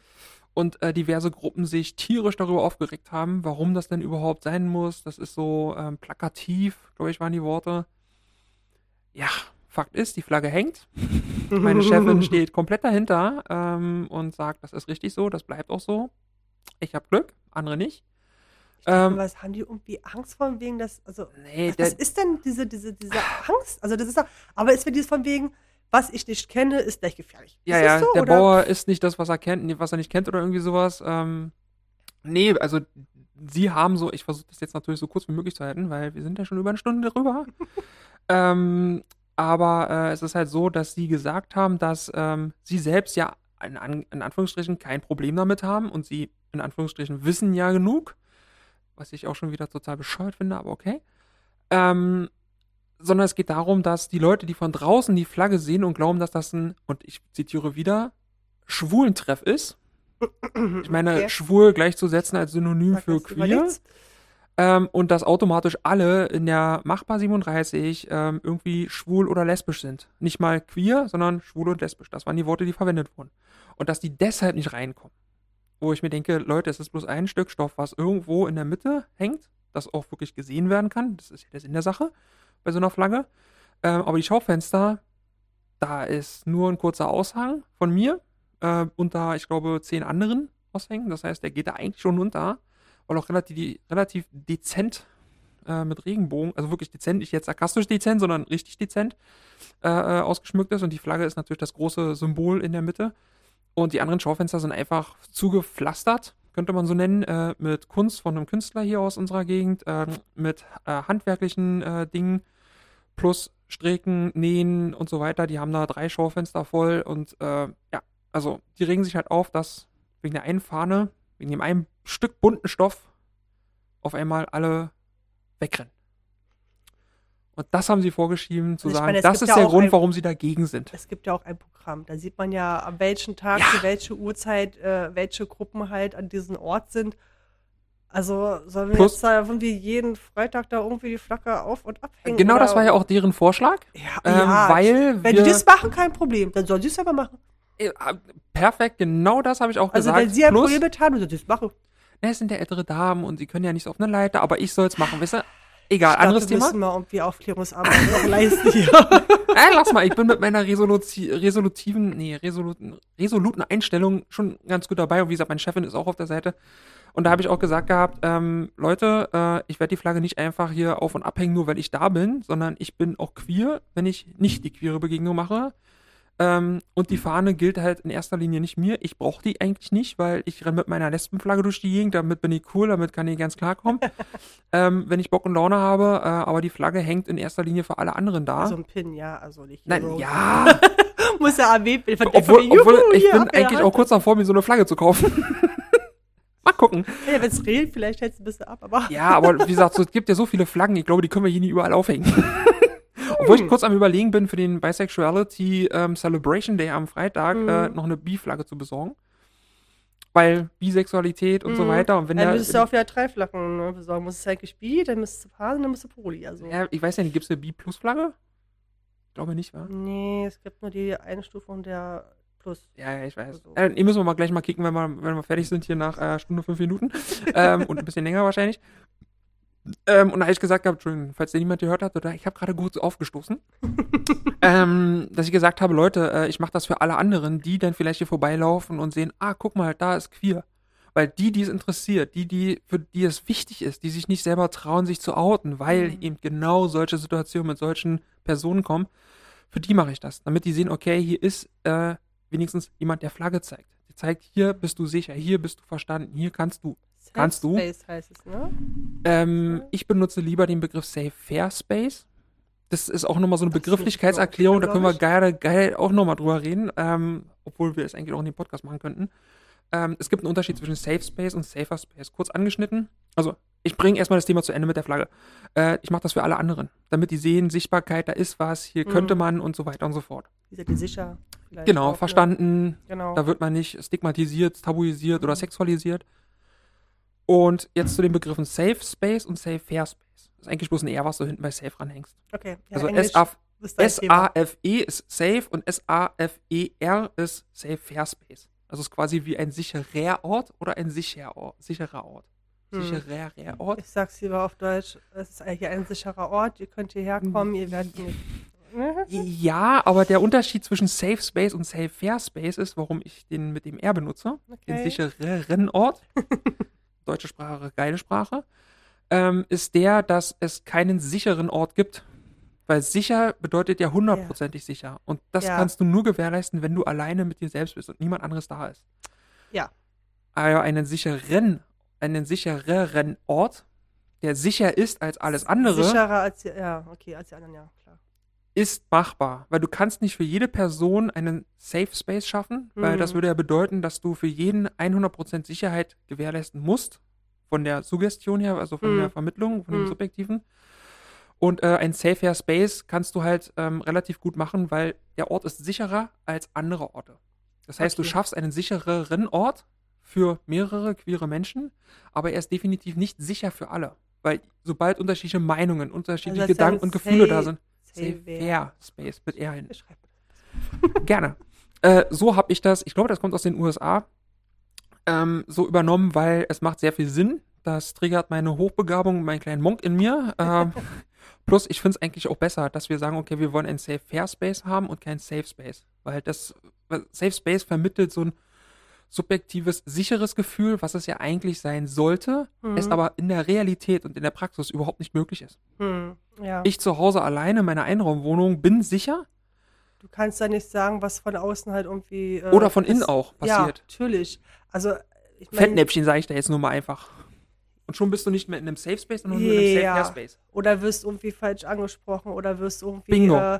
Und äh, diverse Gruppen sich tierisch darüber aufgeregt haben, warum das denn überhaupt sein muss. Das ist so ähm, plakativ, glaube ich, waren die Worte. Ja, Fakt ist, die Flagge hängt. [laughs] Meine Chefin steht komplett dahinter ähm, und sagt, das ist richtig so, das bleibt auch so. Ich habe Glück, andere nicht. Ähm, was haben die irgendwie Angst vor wegen das? Also, nee, was, was ist denn diese, diese, diese Angst? Also, das ist doch, aber ist mir dieses von wegen, was ich nicht kenne, ist gleich gefährlich. Ja, ist ja, so, der oder? Bauer ist nicht das, was er kennt, was er nicht kennt oder irgendwie sowas. Ähm, nee, also sie haben so, ich versuche das jetzt natürlich so kurz wie möglich zu halten, weil wir sind ja schon über eine Stunde drüber. [laughs] ähm, aber äh, es ist halt so, dass sie gesagt haben, dass ähm, sie selbst ja in, in, Anführungsstrichen kein Problem damit haben und sie in Anführungsstrichen wissen ja genug, was ich auch schon wieder total bescheuert finde, aber okay. Ähm, sondern es geht darum, dass die Leute, die von draußen die Flagge sehen und glauben, dass das ein, und ich zitiere wieder, Schwulentreff ist. [clears throat] Ich meine, okay. schwul gleichzusetzen als Synonym Sag für queer. Ähm, und dass automatisch alle in der Machbar 37 ähm, irgendwie schwul oder lesbisch sind. Nicht mal queer, sondern schwul und lesbisch. Das waren die Worte, die verwendet wurden. Und dass die deshalb nicht reinkommen. Wo ich mir denke, Leute, es ist bloß ein Stück Stoff, was irgendwo in der Mitte hängt, das auch wirklich gesehen werden kann. Das ist ja der Sinn der Sache bei so einer Flagge. Ähm, aber die Schaufenster, da ist nur ein kurzer Aushang von mir äh, unter, ich glaube, zehn anderen Aushängen. Das heißt, der geht da eigentlich schon runter, weil auch relativ, relativ dezent äh, mit Regenbogen, also wirklich dezent, nicht jetzt sarkastisch dezent, sondern richtig dezent äh, äh, ausgeschmückt ist. Und die Flagge ist natürlich das große Symbol in der Mitte. Und die anderen Schaufenster sind einfach zugepflastert könnte man so nennen, äh, mit Kunst von einem Künstler hier aus unserer Gegend, äh, mit äh, handwerklichen äh, Dingen plus Stricken, Nähen und so weiter. Die haben da drei Schaufenster voll und äh, ja, also die regen sich halt auf, dass wegen der einen Fahne, wegen dem einen Stück bunten Stoff auf einmal alle wegrennen. Und das haben sie vorgeschrieben, zu also sagen, meine, das ist ja der Grund, ein, warum sie dagegen sind. Es gibt ja auch ein Programm. Da sieht man ja, an welchem Tag, ja. zu welcher Uhrzeit, äh, welche Gruppen halt an diesem Ort sind. Also sollen wir Plus, jetzt da irgendwie jeden Freitag da irgendwie die Flagge auf und abhängen? Genau, das war ja auch deren Vorschlag. Ja, ähm, ja weil wenn die das machen, kein Problem. Dann sollen sie es aber machen. Äh, perfekt, genau das habe ich auch also gesagt. Also wenn sie ein Problem mit haben, sollen sie es machen. Ne, es sind ja ältere Damen und sie können ja nicht so auf eine Leiter, aber ich soll es machen, wisst ihr? Egal, ich anderes Thema. Wir müssen mal irgendwie Aufklärungsarbeit [laughs] noch leisten hier. [laughs] äh, lass mal, ich bin mit meiner resoluti resolutiven, nee, resoluten, resoluten Einstellung schon ganz gut dabei. Und wie gesagt, meine Chefin ist auch auf der Seite. Und da habe ich auch gesagt gehabt, ähm, Leute, äh, ich werde die Flagge nicht einfach hier auf und abhängen, nur weil ich da bin, sondern ich bin auch queer, wenn ich nicht die queere Begegnung mache. Ähm, und die Fahne gilt halt in erster Linie nicht mir. Ich brauche die eigentlich nicht, weil ich renne mit meiner Lesbenflagge durch die Gegend. Damit bin ich cool, damit kann ich ganz klarkommen. [laughs] ähm, wenn ich Bock und Laune habe, äh, aber die Flagge hängt in erster Linie für alle anderen da. So ein Pin, ja, also nicht. Nein, Hero. ja. [laughs] Muss ja AB obwohl, obwohl ich bin eigentlich auch kurz davor, mir so eine Flagge zu kaufen. [laughs] Mal gucken. Ja, wenn es regnet, vielleicht hältst du ein bisschen ab, aber. ja, aber wie gesagt, so, es gibt ja so viele Flaggen, ich glaube, die können wir hier nie überall aufhängen. Obwohl ich kurz am Überlegen bin, für den Bisexuality ähm, Celebration Day am Freitag Mhm. äh, noch eine Bi-Flagge zu besorgen. Weil Bisexualität und so Mhm. weiter. Und wenn Dann müsstest du auch wieder drei Flaggen ne, besorgen. Musst du eigentlich Bi, dann müsstest du Paar, dann müsstest du Poli. Also. ja, ich weiß ja nicht, gibt es eine Bi-Plus-Flagge? Ich glaube nicht, wa? Nee, es gibt nur die Einstufung der Plus. Ja, ja, ich weiß. Also. Äh, müssen wir mal gleich mal kicken, wenn wir, wenn wir fertig sind hier nach äh, Stunde fünf Minuten. [laughs] ähm, und ein bisschen länger wahrscheinlich. Ähm, und da habe ich gesagt gehabt, Entschuldigung, falls der niemand gehört hat, oder ich habe gerade kurz aufgestoßen, [laughs] ähm, dass ich gesagt habe, Leute, äh, ich mache das für alle anderen, die dann vielleicht hier vorbeilaufen und sehen, ah, guck mal, da ist queer. Weil die, die es interessiert, die, die, für die es wichtig ist, die sich nicht selber trauen, sich zu outen, weil Mhm. eben genau solche Situationen mit solchen Personen kommen, für die mache ich das. Damit die sehen, okay, hier ist äh, wenigstens jemand, der Flagge zeigt. Der zeigt, hier bist du sicher, hier bist du verstanden, hier kannst du. Safe Kannst du? Space heißt es, ne? Ähm, Ja. ich benutze lieber den Begriff Safe Fair Space. Das ist auch nochmal so eine Das Begrifflichkeitserklärung, da können wir geil, geil auch nochmal drüber reden, ähm, obwohl wir es eigentlich auch in dem Podcast machen könnten. Ähm, es gibt einen Unterschied zwischen Safe Space und Safer Space. Kurz angeschnitten. Also, ich bringe erstmal das Thema zu Ende mit der Flagge. Äh, ich mache das für alle anderen, damit die sehen, Sichtbarkeit, da ist was, hier Mhm. könnte man und so weiter und so fort. Wie seid ihr sicher? Vielleicht Genau, ne? verstanden, Genau. da wird man nicht stigmatisiert, tabuisiert oder sexualisiert. Und jetzt zu den Begriffen Safe Space und Safe Fair Space. Das ist eigentlich bloß ein R, was du hinten bei Safe ranhängst. okay. Ja, also Englisch S-A- ist. S-A-F-E ist Safe und S-A-F-E-R ist Safe Fair Space. Also es ist quasi wie ein sicherer Ort oder ein sicherer Ort. Sicherer Ort. Hm. Sicherer Ort. Ich sag's lieber auf Deutsch. Es ist eigentlich ein sicherer Ort. Ihr könnt hierher kommen, ihr werdet nicht. Ja, aber der Unterschied zwischen Safe Space und Safe Fair Space ist, warum ich den mit dem R benutze. Den Okay. sichereren Ort. [laughs] Deutsche Sprache, geile Sprache. Ähm, ist der, dass es keinen sicheren Ort gibt. Weil sicher bedeutet ja hundertprozentig sicher. Und das Ja. kannst du nur gewährleisten, wenn du alleine mit dir selbst bist und niemand anderes da ist. Ja. Aber einen sicheren, einen sichereren Ort, der sicher ist als alles andere, Sicherer als ja, okay, als die anderen, ja, klar. Ist machbar. Weil du kannst nicht für jede Person einen Safe Space schaffen, weil Mhm. das würde ja bedeuten, dass du für jeden 100% Sicherheit gewährleisten musst. Von der Suggestion her, also von Mhm. der Vermittlung, von dem Mhm. Subjektiven. Und äh, ein Safe Fair Space kannst du halt ähm, relativ gut machen, weil der Ort ist sicherer als andere Orte. Das heißt, du Okay. schaffst einen sichereren Ort für mehrere queere Menschen, aber er ist definitiv nicht sicher für alle. Weil sobald unterschiedliche Meinungen, unterschiedliche Also ist ja Gedanken und Gefühle da sind, Fair Space mit R hin. Ich schreibe Gerne. Äh, so habe ich das, ich glaube, das kommt aus den USA, ähm, so übernommen, weil es macht sehr viel Sinn. Das triggert meine Hochbegabung, meinen kleinen Monk in mir. Ähm, [laughs] plus, ich finde es eigentlich auch besser, dass wir sagen, okay, wir wollen einen Safe Fair Space haben und keinen Safe Space. Weil das weil Safe Space vermittelt so ein subjektives, sicheres Gefühl, was es ja eigentlich sein sollte, Mhm. es aber in der Realität und in der Praxis überhaupt nicht möglich ist. Hm, ja. Ich zu Hause alleine in meiner Einraumwohnung bin sicher du kannst ja nicht sagen, was von außen halt irgendwie. Äh, oder von innen auch Ja, passiert. natürlich. Also, ich meine. Fettnäpfchen sage ich da jetzt nur mal einfach. Und schon bist du nicht mehr in einem Safe Space, sondern nur in einem Safe Ja. Fair Space. Oder wirst irgendwie falsch angesprochen oder wirst irgendwie Bingo. äh,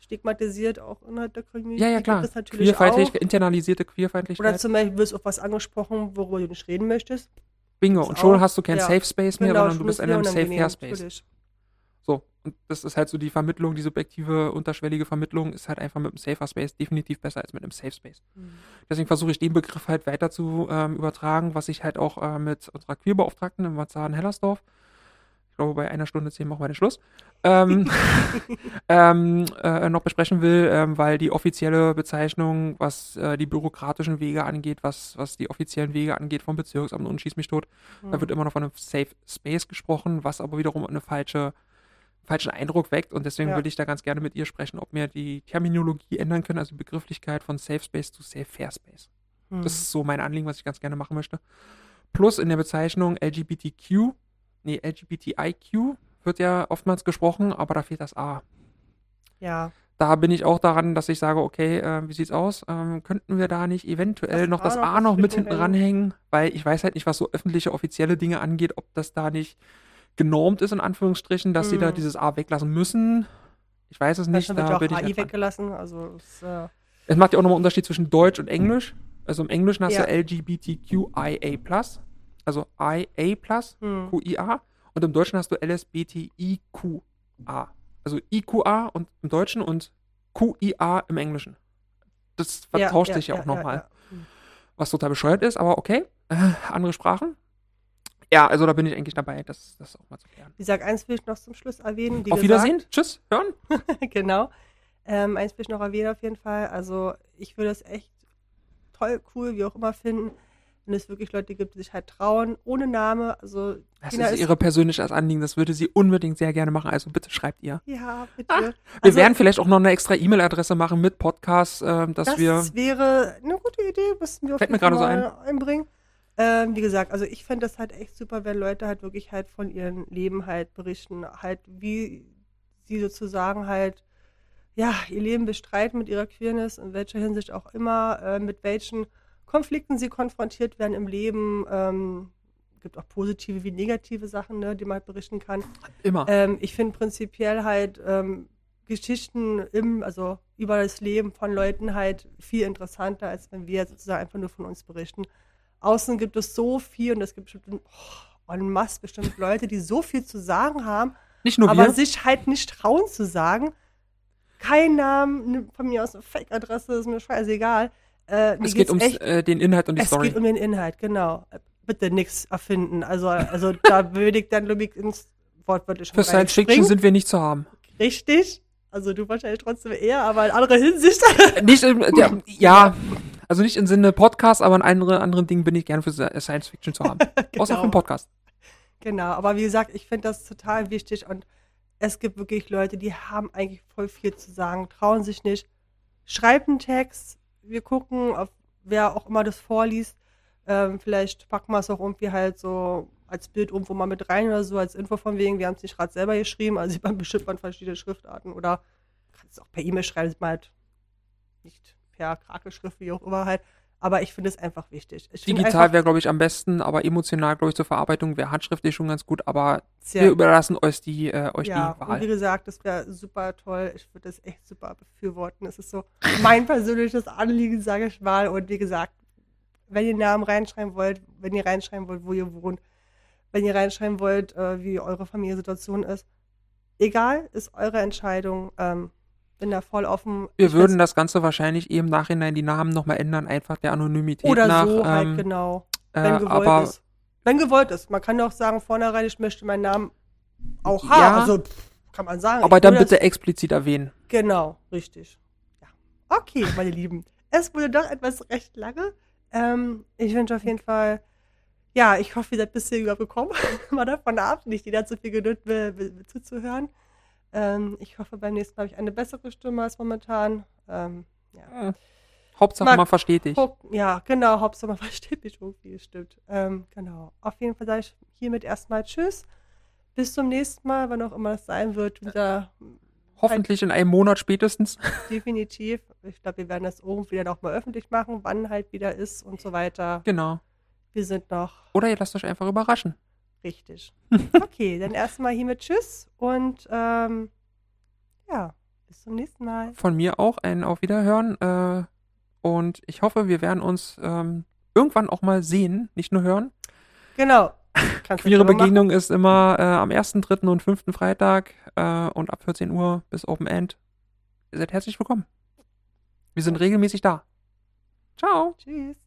stigmatisiert auch innerhalb der Community. Ja, ja, Gibt klar. es natürlich Queerfeindlichkeit, internalisierte Oder Queerfeindlichkeit. zum Beispiel wirst auf was angesprochen, worüber du nicht reden möchtest. Bingo. das Und schon auch. hast du kein Ja. Safe Space mehr, Genau, sondern du bist ist in einem Safe Fair Space. natürlich. So. Und das ist halt so die Vermittlung, die subjektive, unterschwellige Vermittlung ist halt einfach mit einem Safer Space definitiv besser als mit einem Safe Space. Hm. Deswegen versuche ich den Begriff halt weiter zu ähm, übertragen, was ich halt auch äh, mit unserer Queerbeauftragten im Marzahn Hellersdorf, ich glaube, bei einer Stunde zehn machen wir den Schluss, ähm, [laughs] ähm, äh, noch besprechen will, ähm, weil die offizielle Bezeichnung, was äh, die bürokratischen Wege angeht, was, was die offiziellen Wege angeht vom Bezirksamt und schieß mich tot, da wird immer noch von einem Safe Space gesprochen, was aber wiederum eine falsche falschen Eindruck weckt und deswegen Ja. würde ich da ganz gerne mit ihr sprechen, ob wir die Terminologie ändern können, also die Begrifflichkeit von Safe Space zu Safe Fair Space. Hm. Das ist so mein Anliegen, was ich ganz gerne machen möchte. Plus in der Bezeichnung LGBTQ, nee, LGBTIQ wird ja oftmals gesprochen, aber da fehlt das A. ja. Da bin ich auch daran, dass ich sage, okay, äh, wie sieht's aus? Ähm, könnten wir da nicht eventuell Das noch A das A noch mit hinten ranhängen? Weil ich weiß halt nicht, was so öffentliche, offizielle Dinge angeht, ob das da nicht genormt ist, in Anführungsstrichen, dass sie da Mhm. dieses A weglassen müssen. Ich weiß es nicht, Nicht, wird da ja bin auch AI weggelassen. Also, es, äh, Es macht ja auch nochmal einen Unterschied zwischen Deutsch und Englisch. Also im Englischen hast Ja. du LGBTQIA+, also IA+, hm. QIA, und im Deutschen hast du LSBTIQA. Also IQA und im Deutschen und QIA im Englischen. Das vertauscht sich ja, auch nochmal. Hm. Was total bescheuert ist, aber okay. Äh, [laughs] andere Sprachen. Ja, also da bin ich eigentlich dabei, das, das auch mal zu klären. Wie gesagt, eins will ich noch zum Schluss erwähnen. Auf Wiedersehen. Tschüss. Hören. [laughs] genau. Ähm, eins will ich noch erwähnen auf jeden Fall. Also ich würde es echt toll, cool, wie auch immer finden, wenn es wirklich Leute gibt, die sich halt trauen, ohne Name. Also das Tina ist ihre persönliches Anliegen, das würde sie unbedingt sehr gerne machen. Also bitte schreibt ihr. Ja, bitte. Ah, wir also, werden vielleicht auch noch eine extra E-Mail-Adresse machen mit Podcast, äh, dass das wir. Das wäre eine gute Idee, müssten wir auf jeden gerade so ein. einbringen. Ähm, wie gesagt, also ich fände das halt echt super, wenn Leute halt wirklich halt von ihrem Leben halt berichten, halt wie sie sozusagen halt ja ihr Leben bestreiten mit ihrer Queerness, in welcher Hinsicht auch immer, äh, mit welchen Konflikten sie konfrontiert werden im Leben. Ähm, gibt auch positive wie negative Sachen, ne, die man halt berichten kann. Immer. Ähm, ich finde prinzipiell halt ähm, Geschichten im, also über das Leben von Leuten halt viel interessanter, als wenn wir sozusagen einfach nur von uns berichten. Außen gibt es so viel und es gibt bestimmt oh, en masse bestimmt Leute, die so viel zu sagen haben, nicht nur aber wir. sich halt nicht trauen zu sagen. Kein Namen, von mir aus eine Fake-Adresse, ist mir scheißegal. Äh, es geht um äh, den Inhalt und die es Story. Es geht um den Inhalt, genau. Bitte nichts erfinden. Also, also da [laughs] würde ich dann Lubik ins wortwörtlich Für Science Fiction sind wir nicht zu haben. Richtig. Also du wahrscheinlich trotzdem eher, aber in anderer Hinsicht. nicht im, [laughs] ja, ja, also nicht im Sinne Podcast, aber in anderen, anderen Dingen bin ich gern für Science Fiction zu haben. [laughs] genau. Außer für einen Podcast. Genau, aber wie gesagt, ich finde das total wichtig und es gibt wirklich Leute, die haben eigentlich voll viel zu sagen, trauen sich nicht. Schreibt einen Text, wir gucken, auf wer auch immer das vorliest. Ähm, vielleicht packen wir es auch irgendwie halt so als Bild irgendwo mal mit rein oder so, als Info von wegen, wir haben es nicht gerade selber geschrieben, also [laughs] man bestimmt an verschiedene Schriftarten oder kannst es auch per E-Mail schreiben, sieht man halt nicht per Krakelschrift, wie auch immer halt. Aber ich finde es einfach wichtig. Digital wäre, glaube ich, am besten, aber emotional, glaube ich, zur Verarbeitung wäre handschriftlich schon ganz gut, aber wir überlassen euch die, äh, euch ja, die Wahl. Und wie gesagt, das wäre super toll. Ich würde das echt super befürworten. Das ist so mein [laughs] persönliches Anliegen, sage ich mal. Und wie gesagt, wenn ihr Namen reinschreiben wollt, wenn ihr reinschreiben wollt, wo ihr wohnt, wenn ihr reinschreiben wollt, äh, wie eure Familiensituation ist, egal, ist eure Entscheidung. Ähm, bin da voll offen. Wir ich würden das Ganze wahrscheinlich eben im Nachhinein die Namen nochmal ändern, einfach der Anonymität oder nach. Oder so halt, ähm, genau. Wenn äh, gewollt aber, ist. Wenn gewollt ist. Man kann doch sagen, vornherein, ich möchte meinen Namen auch haben. Ja, also kann man sagen. Aber dann bitte explizit erwähnen. Genau, richtig. Ja. Okay, meine Lieben. Es wurde doch etwas recht lange. Ähm, ich wünsche auf jeden Fall, ja, ich hoffe, ihr seid bis hier übergekommen. Mal [laughs] davon ab, nicht jeder zu viel Geduld will, will, will zuzuhören. Ähm, ich hoffe, beim nächsten Mal habe ich eine bessere Stimme als momentan. Ähm, ja. ja. Hauptsache, Mal, man versteht dich. Ja, genau, Hauptsache, man [laughs] versteht mich irgendwie, stimmt. Ähm, genau. Auf jeden Fall sage ich hiermit erstmal Tschüss. Bis zum nächsten Mal, wann auch immer das sein wird. Wieder Hoffentlich halt, in einem Monat spätestens. [laughs] Definitiv. Ich glaube, wir werden das irgendwie dann auch mal öffentlich machen, wann halt wieder ist und so weiter. Genau. Wir sind noch. Oder ihr lasst euch einfach überraschen. Richtig. Okay, dann erstmal hiermit Tschüss und ähm, ja, bis zum nächsten Mal. Von mir auch ein Auf Wiederhören äh, und ich hoffe, wir werden uns ähm, irgendwann auch mal sehen, nicht nur hören. Genau. [laughs] Queere Begegnung ist immer äh, am ersten, dritten und fünften Freitag äh, und ab 14 Uhr bis Open End. Ihr seid herzlich willkommen. Wir sind regelmäßig da. Ciao. Tschüss.